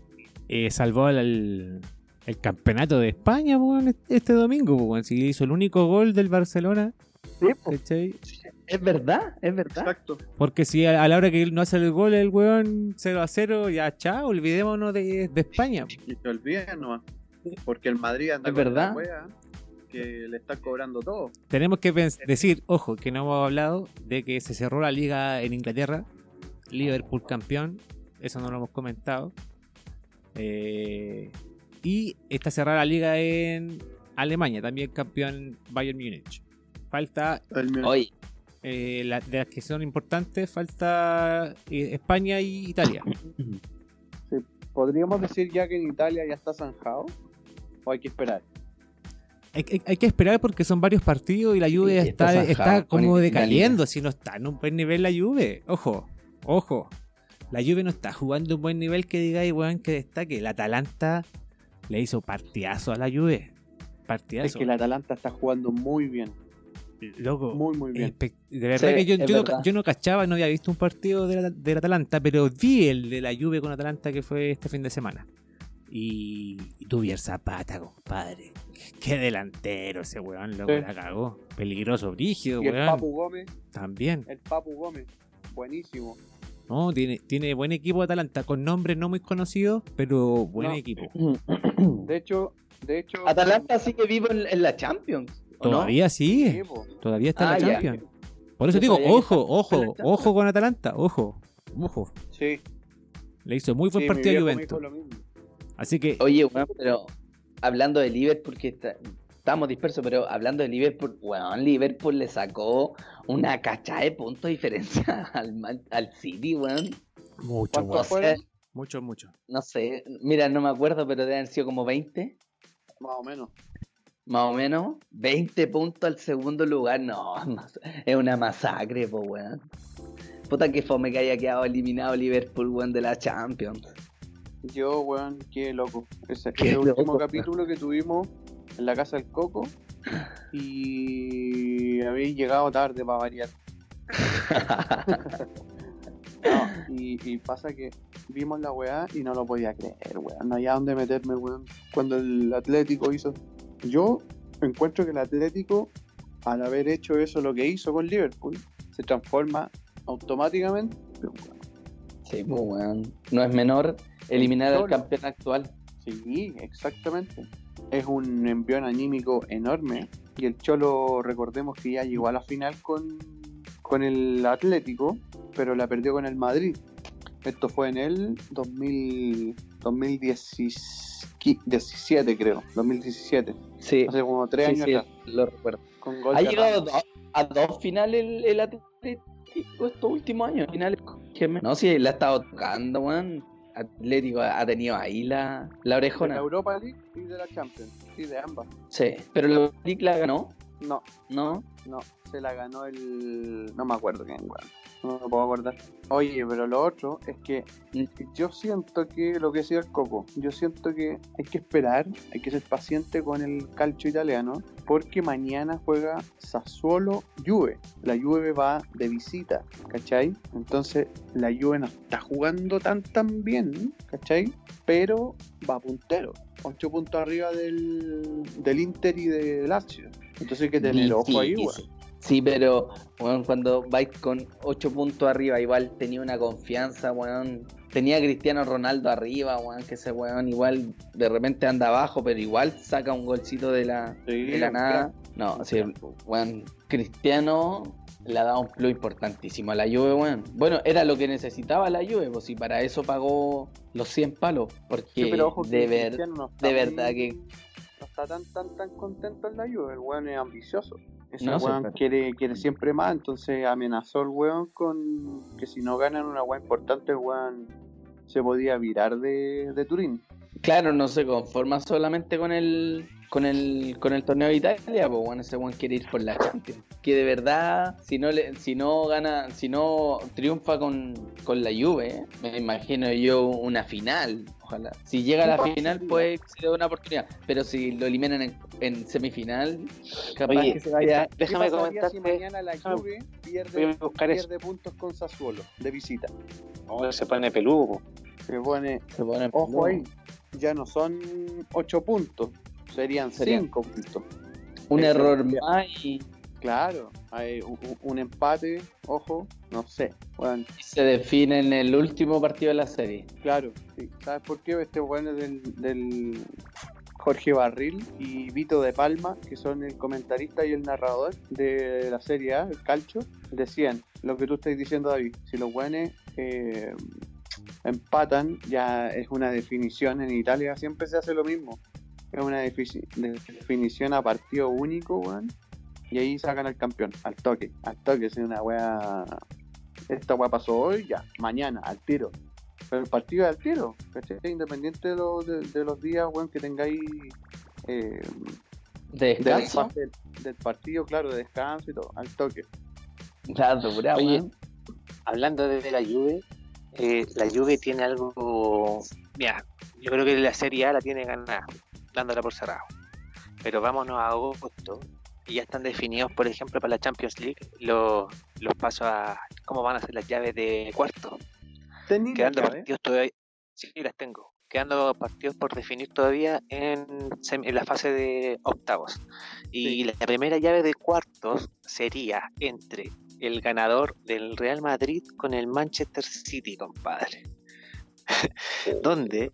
eh, salvó al, al- el campeonato de España po, weón, este domingo. weón. Si hizo el único gol del Barcelona. Sí, pues, es verdad, es verdad. Exacto. Porque si a, a la hora que él no hace el gol, el weón 0 a 0, ya chao, olvidémonos de, de España. Y te olvides nomás. Porque el Madrid anda Es con verdad. la wea que le están cobrando todo. Tenemos que decir, ojo, que no hemos hablado de que se cerró la liga en Inglaterra. Liverpool campeón. Eso no lo hemos comentado. Eh, y está cerrada la liga en Alemania. También campeón Bayern Múnich. Falta, Oye, eh, la- de las que son importantes, falta eh, España y Italia. <clears throat> ¿Podríamos decir ya que en Italia ya está zanjado? ¿O hay que esperar? Hay, hay- hay que esperar porque son varios partidos y la Juve Sí, está está, zanjado está como decayendo. Si no está en un buen nivel la Juve. Ojo, ojo. La Juve no está jugando un buen nivel que digáis, weón, que destaque. El Atalanta le hizo partidazo a la Juve. Partidazo. Es que el Atalanta está jugando muy bien. Loco. Muy, muy bien. De verdad Sí, que yo, no, yo no cachaba, no había visto un partido de la- del Atalanta, pero vi el de la Juve con Atalanta que fue este fin de semana. Y, y Duvier Zapata, compadre. Qué delantero ese weón, loco, Sí. la cagó. Peligroso, brígido, Y el weón. Papu Gómez, También. el Papu Gómez, buenísimo. No, tiene, tiene buen equipo Atalanta, con nombres no muy conocidos, pero buen No. equipo. <clears throat> De hecho, de hecho. Atalanta sigue vivo en, en la Champions. ¿o no? Todavía sí, todavía está Ah, en la ya. Champions. Por eso Yo digo, ojo, la ojo, ojo con Atalanta, ojo, ojo. Sí, Le hizo muy buen sí, partido a Juventus. Así que Oye, weón, pero hablando de Liverpool, que está- estamos dispersos, pero hablando de Liverpool, weón, Liverpool le sacó una cacha de puntos de diferencia <laughs> al, al City, weón. mucho, ¿Cuántos weón. fueron? Mucho, mucho. No sé, mira, no me acuerdo, pero deben haber sido como 20, Más o menos. más o menos. 20 puntos al segundo lugar, no, no sé, es una masacre, po, weón. Puta que fome que haya quedado eliminado Liverpool, weón, de la Champions. Yo, weón, qué loco. Ese, Qué ese último capítulo que tuvimos en la casa del Coco. Y habéis llegado tarde para variar. <laughs> No, y, y pasa que vimos la weá y no lo podía creer, weón. No había dónde meterme, weón. Cuando el Atlético hizo. Yo encuentro que el Atlético, al haber hecho eso lo que hizo con Liverpool, se transforma automáticamente. weón. Sí, pues, weón. No es menor eliminar al campeón actual. Sí, exactamente. Es un envión anímico enorme. Y el Cholo, recordemos que ya llegó a la final con, con el Atlético, pero la perdió con el Madrid. Esto fue en el 2000, 2017, creo. 2017. Sí, Hace como tres sí, años sí, atrás. lo recuerdo. Con gol Ha llegado a, a dos finales el, el Atlético estos últimos años. Finales. No, sí, la ha estado tocando, weón. Atlético ha tenido ahí la, la de orejona. la Europa League y de la Champions. Sí, de ambas. Sí, pero la League la ganó, No, ¿no? no. Se la ganó el... No me acuerdo quién, weón. No me puedo acordar. Oye, pero lo otro es que yo siento que lo que decía el Coco, yo siento que hay que esperar, hay que ser paciente con el calcio italiano, porque mañana juega Sassuolo Juve. La Juve va de visita, ¿cachai? Entonces la Juve no está jugando tan tan bien, ¿cachai? Pero va puntero, 8 puntos arriba del, del Inter y del Lazio. Entonces hay que tener ojo ahí, weón. Sí, pero cuando vais con 8 puntos arriba, igual tenía una confianza, weón. Tenía a Cristiano Ronaldo arriba, que ese weón igual de repente anda abajo, pero igual saca un golcito de la, Sí, de la nada. No, Cristiano le ha dado un plus importantísimo a la Juve, weón. Bueno, era lo que necesitaba la Juve, pues si para eso pagó los 100 palos, porque Sí, pero ojo que de, ver, no de verdad que no está tan tan tan contento en la Juve, el weón es ambicioso. Ese No, weón quiere, quiere siempre más, entonces amenazó el weón con que si no ganan una weá importante, el weón se podía virar de, de Turín. Claro, no se conforma solamente con el con el con el torneo de Italia, pues bueno, ese one quiere ir por la Champions. Que de verdad, si no le, si no gana, si no triunfa con, con la Juve, me imagino yo una final, ojalá. Si llega a la final, pues se da una oportunidad. Pero si lo eliminan en, en semifinal, capaz Oye, que se vaya. ¿Qué déjame comentarte. si mañana la Juve pierde, pierde puntos con Sassuolo de visita? Oh, se pone peludo. Se pone, Se pone ojo ahí, ya no son 8 puntos, serían Serían- 5 puntos. Un Ese- error más y Claro, hay un, empate, ojo, no sé. Bueno, se define en el último partido de la serie. claro, sí. ¿sabes por qué? Este bueno es del, del Jorge Barril y Vito de Palma, que son el comentarista y el narrador de la Serie A, el Calcio, decían lo que tú estás diciendo, David. Si los buenos eh, empatan, ya es una definición. En Italia siempre se hace lo mismo. Es una definición a partido único, weón. Y ahí sacan al campeón, al toque, al toque. Es una wea. Esta wea pasó hoy, ya, mañana, al tiro. Pero el partido es al tiro, ¿cachai? Independiente de, los- de- de los días, weón, que tengáis eh, De del, descanso. del, del partido, claro, de descanso y todo, al toque. La dura, Oye. Hablando de la Juve, eh, la Juve tiene algo. Mira, yo creo que la Serie A la tiene ganada, dándola por cerrado. Pero vámonos a agosto y ya están definidos, por ejemplo, para la Champions League los, los pasos a cómo van a ser las llaves de cuarto. ¿Tenéis la Quedando llave? partidos todavía. Sí, las tengo. Quedando partidos por definir todavía en, la fase de octavos. Y Sí. la primera llave de cuartos sería entre el ganador del Real Madrid con el Manchester City, compadre. <laughs> Donde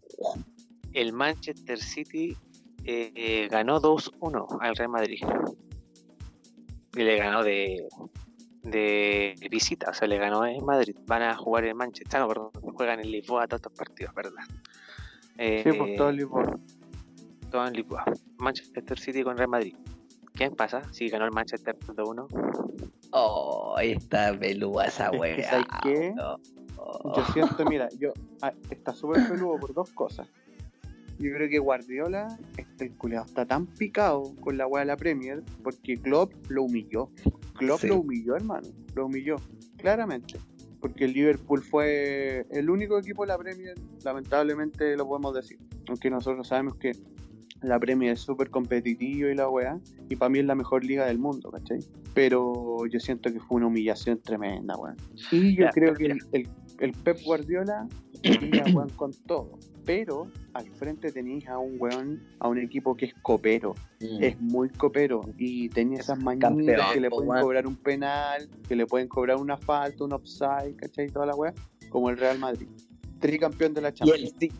el Manchester City eh, eh, ganó 2-1 al Real Madrid. Y le ganó de, de visita, o sea, le ganó en Madrid. Van a jugar en Manchester, no, perdón, juegan en Lisboa todos estos partidos, ¿verdad? Eh, Sí, pues todo el Lisboa. todo en Lisboa. Manchester City con Real Madrid. ¿Quién pasa si ganó el Manchester 2-1? Oh, está pelúa esa Es que, weá. ¿sabes qué? no. Oh. Yo siento, mira, yo ah, está súper peludo por dos cosas. Yo creo que Guardiola, este culiado, está tan picado con la weá de la Premier porque Klopp lo humilló. Klopp Sí. lo humilló, hermano. Lo humilló, claramente. Porque el Liverpool fue el único equipo de la Premier, lamentablemente lo podemos decir. Aunque nosotros sabemos que la Premier es súper competitiva y la weá. Y para mí es la mejor liga del mundo, ¿cachai? Pero yo siento que fue una humillación tremenda, weón. Y yo Ya, creo que el, mira. el, el Pep Guardiola iría, weón, con todo. Pero al frente tenéis a un weón, a un equipo que es copero. Mm. Es muy copero. Y tenía esas Campeón, mañitas que le pueden weón. cobrar un penal, que le pueden cobrar una falta, un offside, ¿cachai? Toda la weá. Como el Real Madrid. Tricampeón de la Y Champions. el, Ci-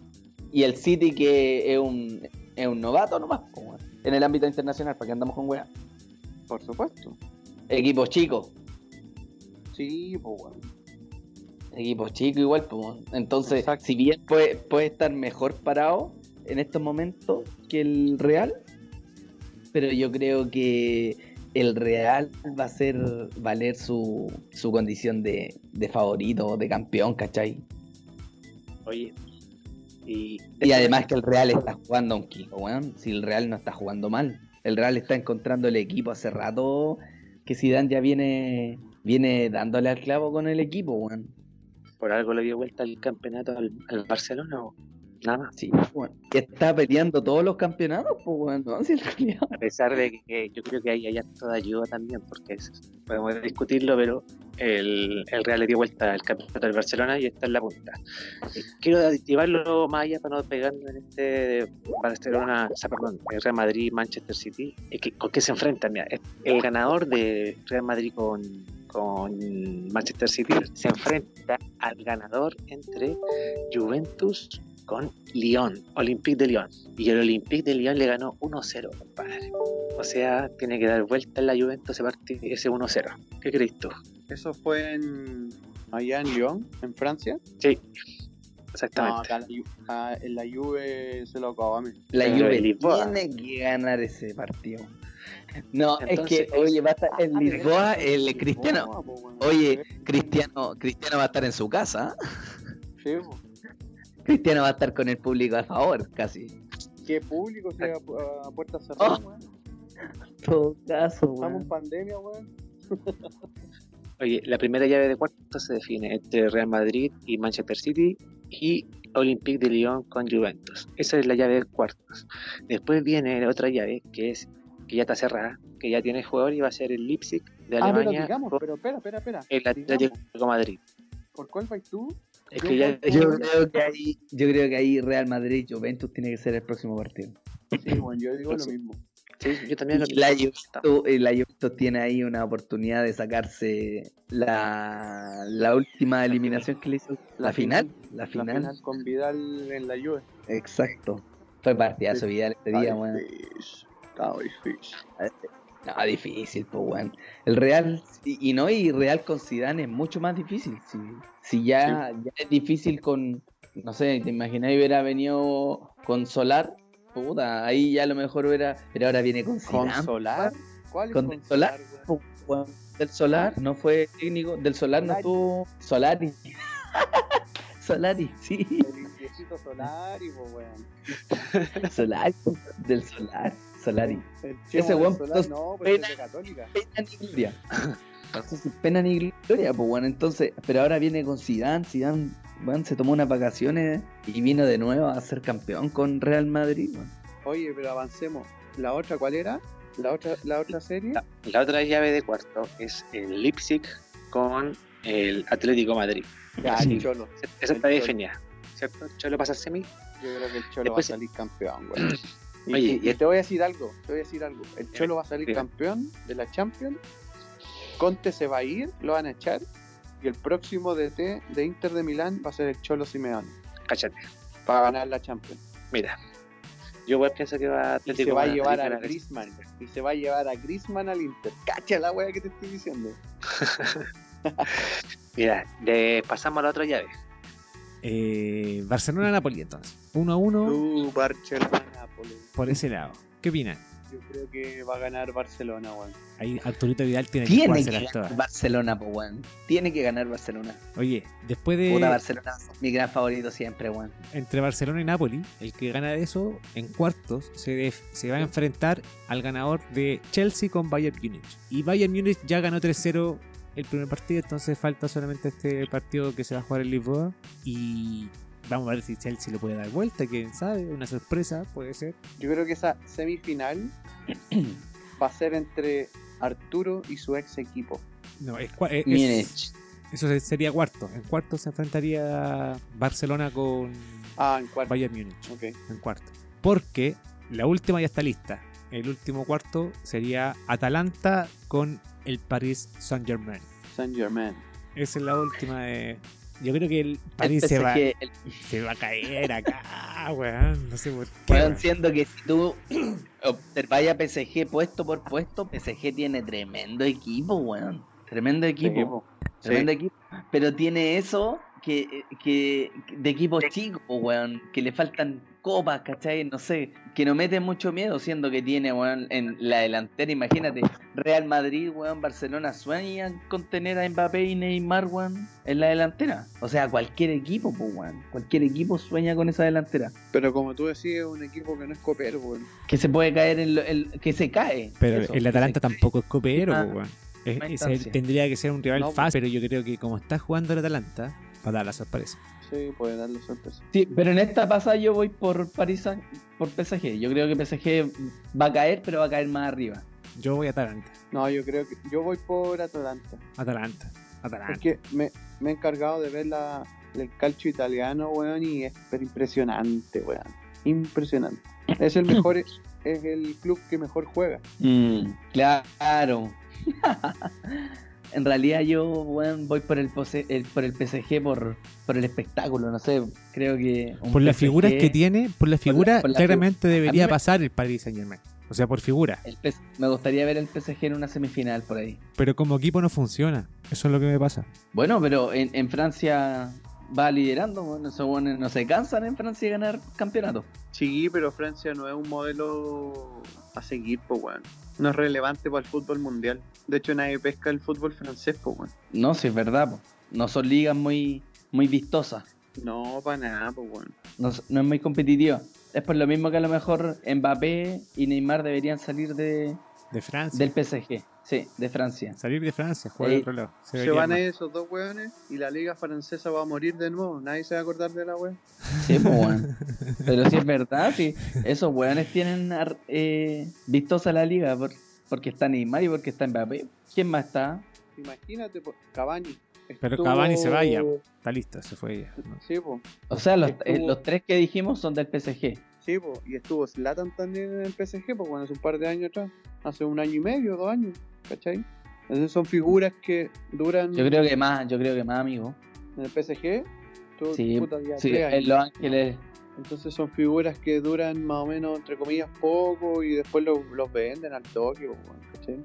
y el City que es un, es un novato nomás, en el ámbito internacional, para que andamos con weá. Por supuesto. Equipos chicos, Sí, pues weón. Equipos chicos igual, pues. Entonces, Exacto. si bien puede, puede estar mejor parado en estos momentos que el Real, pero yo creo que el Real va a hacer valer su, su condición de, de favorito, de campeón, ¿cachai? Oye, y, Y además que el Real está jugando a un kilo, weón. Si el Real no está jugando mal. El Real está encontrando el equipo hace rato que Zidane ya viene viene dándole al clavo con el equipo, weón. Por algo le dio vuelta el campeonato al, al Barcelona, o nada más. Sí. Y está peleando todos los campeonatos, pues, weón. ¿no? Si el culiao- A pesar de que yo creo que ahí hay harto de ayuda también, porque es- podemos discutirlo, pero el, el Real le dio vuelta al campeonato del Barcelona y está en la punta. Eh, Quiero llevarlo más allá para no pegarnos en este Barcelona, o sea, perdón, el Real Madrid, Manchester City. Es que, ¿Con qué se enfrentan? Mira, el ganador de Real Madrid con, con Manchester City se enfrenta al ganador entre Juventus con Lyon, Olympique de Lyon. Y el Olympique de Lyon le ganó 1-0, compadre. O sea, tiene que dar vuelta en la Juventus ese, partido, ese 1-0. ¿Qué crees tú? Eso fue en allá en Lyon, en Francia. Sí, No, exactamente. acá la, ah, en la Juve se lo acabó a mí. La Pero Juve Lisboa. tiene que ganar ese partido. No, Entonces, es que, oye, va a estar en ah, Lisboa, el Cristiano. Weón. Oye, Cristiano, Cristiano va a estar en su casa. Sí, po. Cristiano va a estar con el público a favor, casi. ¿Qué público sea a, puerta cerrada, Oh. weón? En todo caso, Estamos en weón. pandemia, weón. <laughs> Oye, la primera llave de cuartos se define entre Real Madrid y Manchester City y Olympique de Lyon con Juventus. Esa es la llave de cuartos. Después viene otra llave que es que ya está cerrada, que ya tiene jugador y va a ser el Leipzig de Ah, pero Alemania digamos, pero espera, espera, espera. el Atlético de Madrid. ¿Por cuál vais tú? Es que ya, Yo creo que ahí, yo creo que ahí Real Madrid Juventus tiene que ser el próximo partido. Sí, bueno, yo digo lo mismo. sí, yo también lo la pienso. Juventus, la Juventus tiene ahí una oportunidad de sacarse la, la última eliminación que le hizo. La, La final. final. La final. con Vidal en la Juve. Exacto. Fue partidazo Vidal este día, difícil, Estaba difícil. No, difícil, pues, weón. El Real, y, y no, y Real con Zidane es mucho más difícil. Si, si ya, ya es difícil con, no sé, te imagináis hubiera venido con Solar, puta, ahí ya a lo mejor hubiera, pero ahora viene con ¿Con Zidane. Solar? ¿Cuál es Con con, Solar. weón. Del Solar no fue técnico, del Solar no Solari. estuvo Solari. <laughs> Solari, sí, El Solar y pues, weón. <laughs> Solari, del Solar, Solari. El Ese weón Solar, puso no, pues es pena. pena ni gloria. <laughs> Entonces, pena ni gloria, pues bueno, entonces, pero ahora viene con Zidane, Zidane, bueno, se tomó unas vacaciones y vino de nuevo a ser campeón con Real Madrid. Oye, pero avancemos. ¿La otra cuál era? ¿La otra, la otra serie? La, la otra llave de cuarto es el Leipzig con el Atlético Madrid. Ya, sí. el Cholo. Esa está Cholo. definida. ¿Cierto? Cholo pasa semi. Yo creo que el Cholo Después- va a salir campeón, weón. <clears throat> Y, Oye, y- y- y te voy a decir algo, te voy a decir algo. El Cholo va a salir Sí. campeón de la Champions. Conte se va a ir, lo van a echar. Y el próximo DT de Inter de Milán va a ser el Cholo Simeone. Cáchate. Para ganar la Champions. Mira. Yo igual pienso que va Y Atlético se va a llevar a. Griezmann. Y se va a llevar a Griezmann al Inter. Cacha la wea que te estoy diciendo. <laughs> Mira, de- pasamos a la otra llave. Eh, Barcelona-Napoli entonces. 1 a 1 Uh, Barcelona. Por ese lado. ¿Qué opinan? Yo creo que va a ganar Barcelona, weón. Ahí Arturito Vidal tiene que Tiene que jugárselas ganar todas. Barcelona, weón. Tiene que ganar Barcelona. Oye, después de Puta Barcelona, mi gran favorito siempre, weón. entre Barcelona y Napoli, el que gana de eso en cuartos se, def- se va a enfrentar al ganador de Chelsea con Bayern Múnich. Y Bayern Múnich ya ganó 3-0 el primer partido, entonces falta solamente este partido que se va a jugar en Lisboa. Y vamos a ver si Chelsea lo puede dar vuelta, quién sabe, una sorpresa puede ser. Yo creo que esa semifinal <clears throat> va a ser entre Arturo y su ex equipo. No, es, es- Múnich. eso se- sería cuarto. En cuarto se enfrentaría Barcelona con Ah, en cuarto. Bayern Múnich. En cuarto. Porque la última ya está lista. El último cuarto sería Atalanta con el Paris Saint Germain. Saint Germain. Esa es la última de. Yo creo que el París se va, el- se va a caer acá, <laughs> weón. No sé por qué. Weón, weón. siendo que si tú <clears throat> observáis a PSG puesto por puesto, PSG tiene tremendo equipo, weón. Tremendo equipo. Tremendo equipo. Pero tiene eso que, que de equipos chicos, weón. Que le faltan copas, ¿cachai? No sé. Que no mete mucho miedo, siendo que tiene, weón, en la delantera. Imagínate, Real Madrid, weón, Barcelona sueñan con tener a Mbappé y Neymar, weón, en la delantera. O sea, cualquier equipo, pues, weón. Cualquier equipo sueña con esa delantera. Pero como tú decís, es un equipo que no es copero, weón. Que se puede caer en lo, el, que se cae. Pero Eso, el Atalanta tampoco es copero, Ah, weón. Es- tendría que ser un rival No, fácil, pero yo creo que como está jugando el Atalanta, va a dar la sorpresa. Sí, puede darle sorpresa. Sí, pero en esta pasada yo voy por París, por PSG. Yo creo que PSG va a caer, pero va a caer más arriba. Yo voy a Atalanta. No, yo creo que. Yo voy por Atalanta. Atalanta. Atalanta. Porque me, me he encargado de ver la, el calcio italiano, weón, y es pero impresionante, weón. Impresionante. Es el mejor, <clears throat> es el club que mejor juega. claro. <laughs> en realidad yo voy por el, pose- el- por el PSG por, por el espectáculo, no sé, creo que... Por las PSG figuras que tiene, por la- figuras, por la claramente debería me- pasar el Paris Saint Germain. O sea, por figura. el me gustaría ver el PSG en una semifinal por ahí. Pero como equipo no funciona. Eso es lo que me pasa. Bueno, pero en, en Francia va liderando, bueno, esos weones no se cansan en Francia de ganar campeonato. Sí, pero Francia no es un modelo a seguir, pues, weón. No es relevante para el fútbol mundial. De hecho, nadie pesca el fútbol francés, pues, weón. No, sí es verdad, po. no son ligas muy, muy vistosas. No, para nada, pues bueno. No, no es muy competitiva. Es por lo mismo que a lo mejor Mbappé y Neymar deberían salir de, De Francia. del PSG. Sí, de Francia. Salir de Francia, jugar otro lado. Se van a ir esos dos weones y la liga francesa va a morir de nuevo. Nadie se va a acordar de la wea. Sí, pues, weón. <laughs> Pero sí es verdad, sí. Esos weones tienen eh, vistosa la liga por- porque está Neymar y porque está Mbappé. ¿Quién más está? Imagínate, po, Cavani. Pero Estuvo- Cavani se vaya. Está listo, se fue ya. ¿no? Sí, pues. O sea, los, Estuvo- eh, los tres que dijimos son del PSG. Sí, po. y estuvo Zlatan también en el PSG, pues bueno, hace un par de años atrás. Hace un año y medio, dos años, ¿cachai? Entonces son figuras que duran Yo creo que más, yo creo que más, amigo. en el PSG. tú- Sí, puta, ya sí, tres en. Los Ángeles. Entonces son figuras que duran más o menos, entre comillas, poco y después lo- los venden al toque, ¿cachai?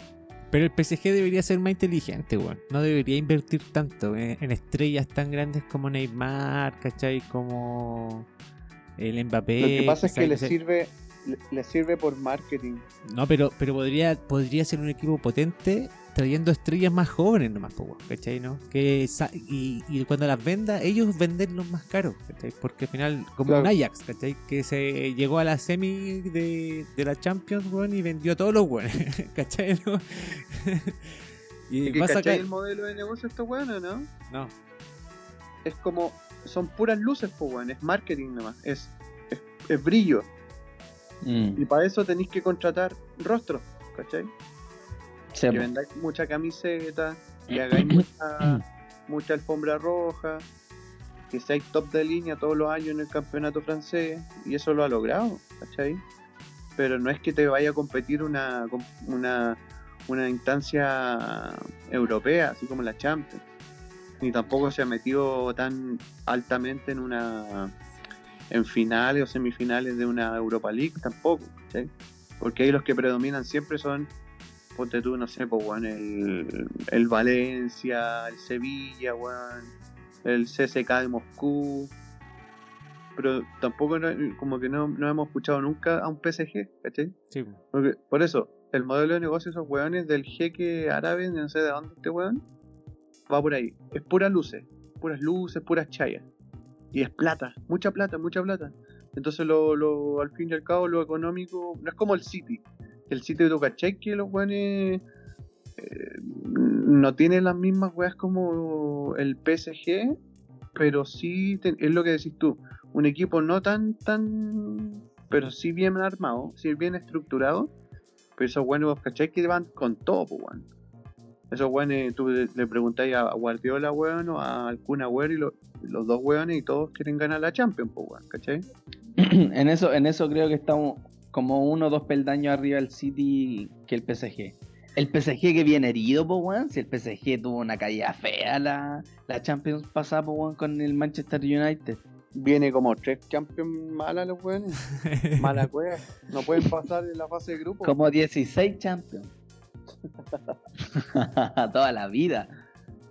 Pero el PSG debería ser más inteligente, weón. No debería invertir tanto en, en estrellas tan grandes como Neymar, ¿cachai? Como el Mbappé. Lo que pasa es que le sirve, le, sirve por marketing. No, pero, pero podría, podría ser un equipo potente trayendo estrellas más jóvenes nomás, ¿cachai? ¿no? Que y, y cuando las venda, ellos venderlos más caros, ¿cachai? Porque al final, como Claro. un Ajax, ¿cachai? Que se llegó a la semi de, de la Champions, weón, y vendió a todos los weones, <laughs> ¿cachai? ¿no? <laughs> y ¿Y que, ¿Cachai el modelo de negocio está bueno, no? No, Es como, son puras luces, pues, bueno, es marketing nomás, es, es, es brillo. Mm, Y para eso tenéis que contratar rostros, ¿cachai? sí, que vendáis mucha camiseta, <clears throat> que hagáis mucha, mucha alfombra roja, que seáis top de línea todos los años en el campeonato francés, y eso lo ha logrado, ¿cachai? Pero no es que te vaya a competir una, una, una instancia europea, así como la Champions, ni tampoco se ha metido tan altamente en una en finales o semifinales de una Europa League, tampoco, ¿cachai? Porque ahí los que predominan siempre son ponte tú, no sé, pues, weón, el, el Valencia, el Sevilla, weón, el CSK de Moscú. Pero tampoco, no- como que no, no hemos escuchado nunca a un PSG, ¿cachai? sí. Porque, por eso, el modelo de negocio de esos weones del jeque árabe, no sé de dónde este weón, va por ahí. Es puras luces, puras luces, puras chayas. Y es plata, mucha plata, mucha plata. Entonces, lo, lo, al fin y al cabo, lo económico no es como el City. El City de cachai que los weones eh, no tiene las mismas weas como el PSG, pero sí es lo que decís tú. Un equipo no tan, tan, pero sí bien armado, sí bien estructurado. Pero esos buenos, ¿cachai? Que van con todo, weón. Esos weones, tú le, preguntáis a Guardiola, weón, o a Kun Agüero y lo- los dos weones y todos quieren ganar la Champions, pues, weón, ¿cachai? <clears throat> en eso, en eso creo que estamos como uno o dos peldaños arriba del City que el PSG. El PSG que viene herido, po, weón. Si el PSG tuvo una caída fea la, la Champions pasada, po, weón, con el Manchester United. Viene como tres Champions malas los weones. <laughs> Mala wea. No pueden pasar en la fase de grupo. Como 16 Champions. <laughs> Toda la vida.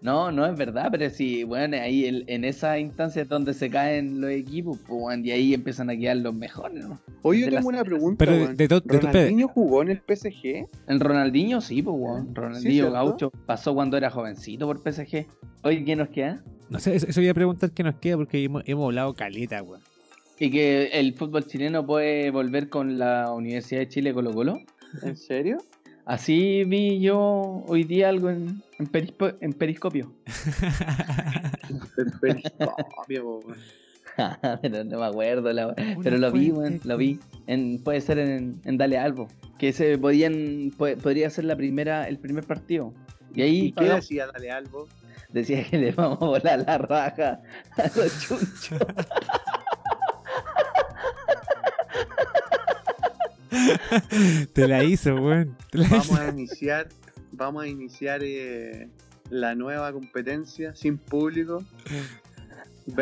No, no es verdad, pero sí, bueno, ahí el- en esa instancia es donde se caen los equipos, pues, y ahí empiezan a quedar los mejores, de yo tengo una pregunta, Pero de, de de ¿Ronaldinho jugó en el PSG? El Ronaldinho sí, pues. Ronaldinho. Gaucho pasó cuando era jovencito por PSG. Oye, ¿qué nos queda? No sé, eso, eso voy a preguntar qué nos queda porque hemos, hemos hablado caleta, weón. Y que el fútbol chileno puede volver con la Universidad de Chile Colo Colo. ¿En serio? Así vi yo hoy día algo en, en, Perispo- en Periscopio. <laughs> El periscopio, <laughs> pero no me acuerdo, la- pero lo vi, weón, lo vi. En, puede ser en, en Dale Albo. Que se podían, po- podría ser la primera, el primer partido. Y ahí ¿Y qué decía Dale Albo? decía que le vamos a volar la raja a los <laughs> chunchos. Te la hizo, weón. Vamos hizo. a iniciar, vamos a iniciar eh, la nueva competencia sin público.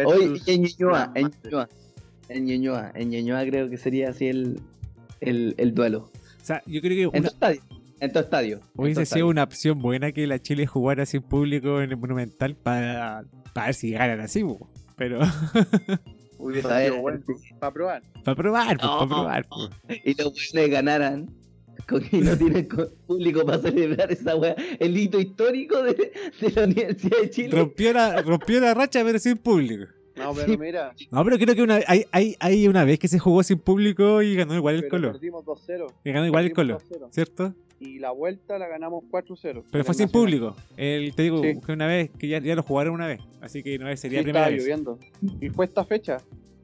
Hoy en Ñuñoa, en. Ñuñoa, en Ñuñoa, en Ñuñoa creo que sería así el, el, el duelo. O sea, yo creo que En tu estadio. En tu estadio. hubiese sido una opción buena que la Chile jugara sin público en el Monumental para, para ver si ganan así, weón. Pero <laughs> Sido bueno para probar. para probar, pues, para probar. pues. Y los buenos ganaran. Con que no tienen co- público para celebrar esa weá. El hito histórico de, de la Universidad de Chile. Rompió la, rompió la racha, pero sin público. No, pero mira, No, pero creo que una, hay, hay, hay una vez que se jugó sin público y ganó igual el Colo. perdimos 2-0. Que ganó igual el Colo, Perdimos 2-0. ¿cierto? Y la vuelta la ganamos 4-0. Pero fue sin público. El, te digo Sí. que una vez, que ya, ya lo jugaron una vez. Así que no vez Sí, sería primera estaba vez. lloviendo. Y fue esta fecha.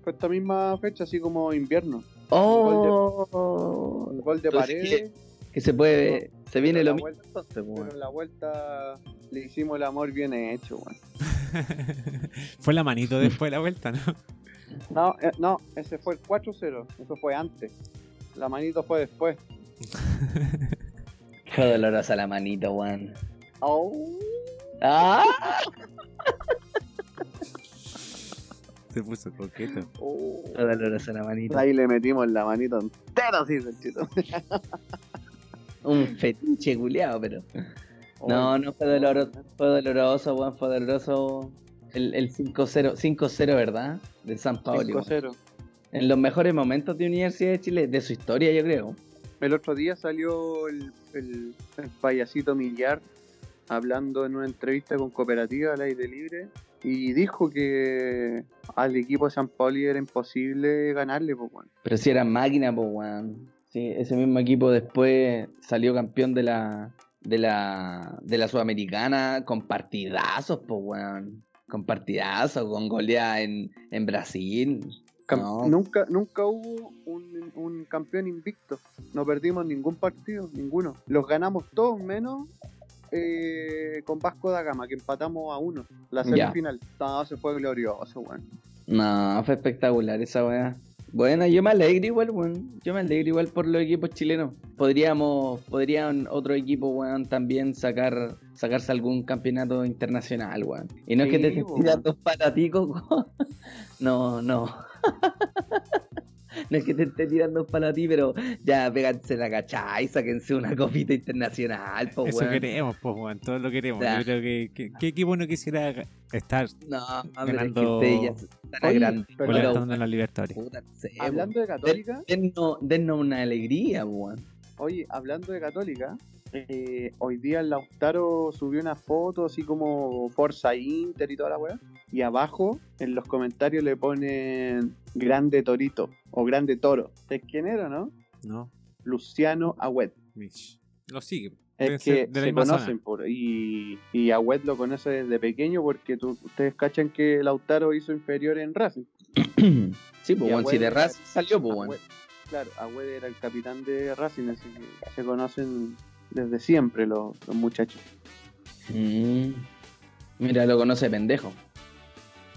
Fue esta misma fecha, así como invierno. Oh, Un gol de pared. que se puede, se viene lo la mismo. vuelta- entonces, Pero en la vuelta le hicimos el amor bien hecho, weón. <laughs> fue la manito después de la vuelta, ¿no? No, eh, no, ese fue el 4-0. Eso fue antes. La manito fue después. <laughs> Qué dolorosa la manito, weón. Oh. ¡Ah! <laughs> Se puso coqueto. oh. Qué dolorosa la manito. Ahí le metimos la manito entera, así, conchito. <laughs> Un fetiche culiado, pero. No, no fue doloroso, fue doloroso, weón, fue doloroso el, el 5-0, 5-0, ¿verdad? De San Paolo. 5-0. En los mejores momentos de Universidad de Chile, de su historia, yo creo. El otro día salió el, payasito Millar hablando en una entrevista con Cooperativa al aire libre y dijo que al equipo de San Pauli era imposible ganarle, pues bueno. Pero si eran máquinas, pues, weón. Sí, ese mismo equipo después salió campeón de la, de la, de la Sudamericana con partidazos, pues, weón. Con partidazos, con goleada en, en Brasil. No. Nunca, nunca hubo un, un campeón invicto. No perdimos ningún partido, ninguno. Los ganamos todos menos eh, con Vasco da Gama, que empatamos a uno. La semifinal. No, se fue glorioso, weón. No, fue espectacular esa weá. Bueno, yo me alegro igual, weón. Yo me alegro igual por los equipos chilenos. Podríamos, podrían otro equipo, weón, también sacar, sacarse algún campeonato internacional, weón. Y no es que te Sí, estés weón. tirando para ti, Coco. <laughs> No, no. <laughs> No es que te esté tirando para ti, pero ya péganse la cachai, sáquense una copita internacional, po, Eso weón. queremos, pues, weón. Todos lo queremos. Ya. Yo creo que, que- ¿qué equipo no quisiera estar No, pero es que Ganando- pero- volantando en sé, Hablando de Católica, Dennos, dennos una alegría, weón. Oye, hablando de Católica, eh, hoy día el Lautaro subió una foto así como Forza Inter y toda la weá. Y abajo, en los comentarios le ponen Grande Torito o Grande Toro. ¿Es quién era, no? No, Luciano. Mish. Lo sigue. Es que de la se conocen por, y, y Agüed lo conoce desde pequeño porque tú- ustedes cachan que Lautaro hizo inferior en Racing. <coughs> Sí, pues, weón, si de Racing salió, pues, Claro, Agüed era el capitán de Racing, así que se conocen desde siempre los, los muchachos. Mm. Mira, lo conoce pendejo.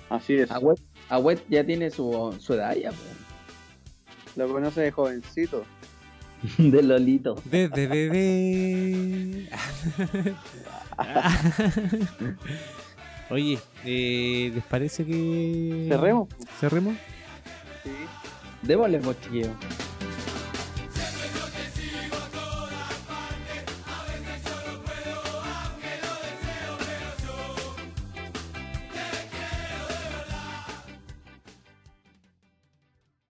Así es. Agüet, Agüet ya tiene su, su edad ya, pues. Lo conoce de jovencito. <laughs> De Lolito. Desde bebé. <laughs> Oye, eh, ¿les parece que. Cerremos. ¿Cerremos? Sí. Démosle, pues, chiquillo.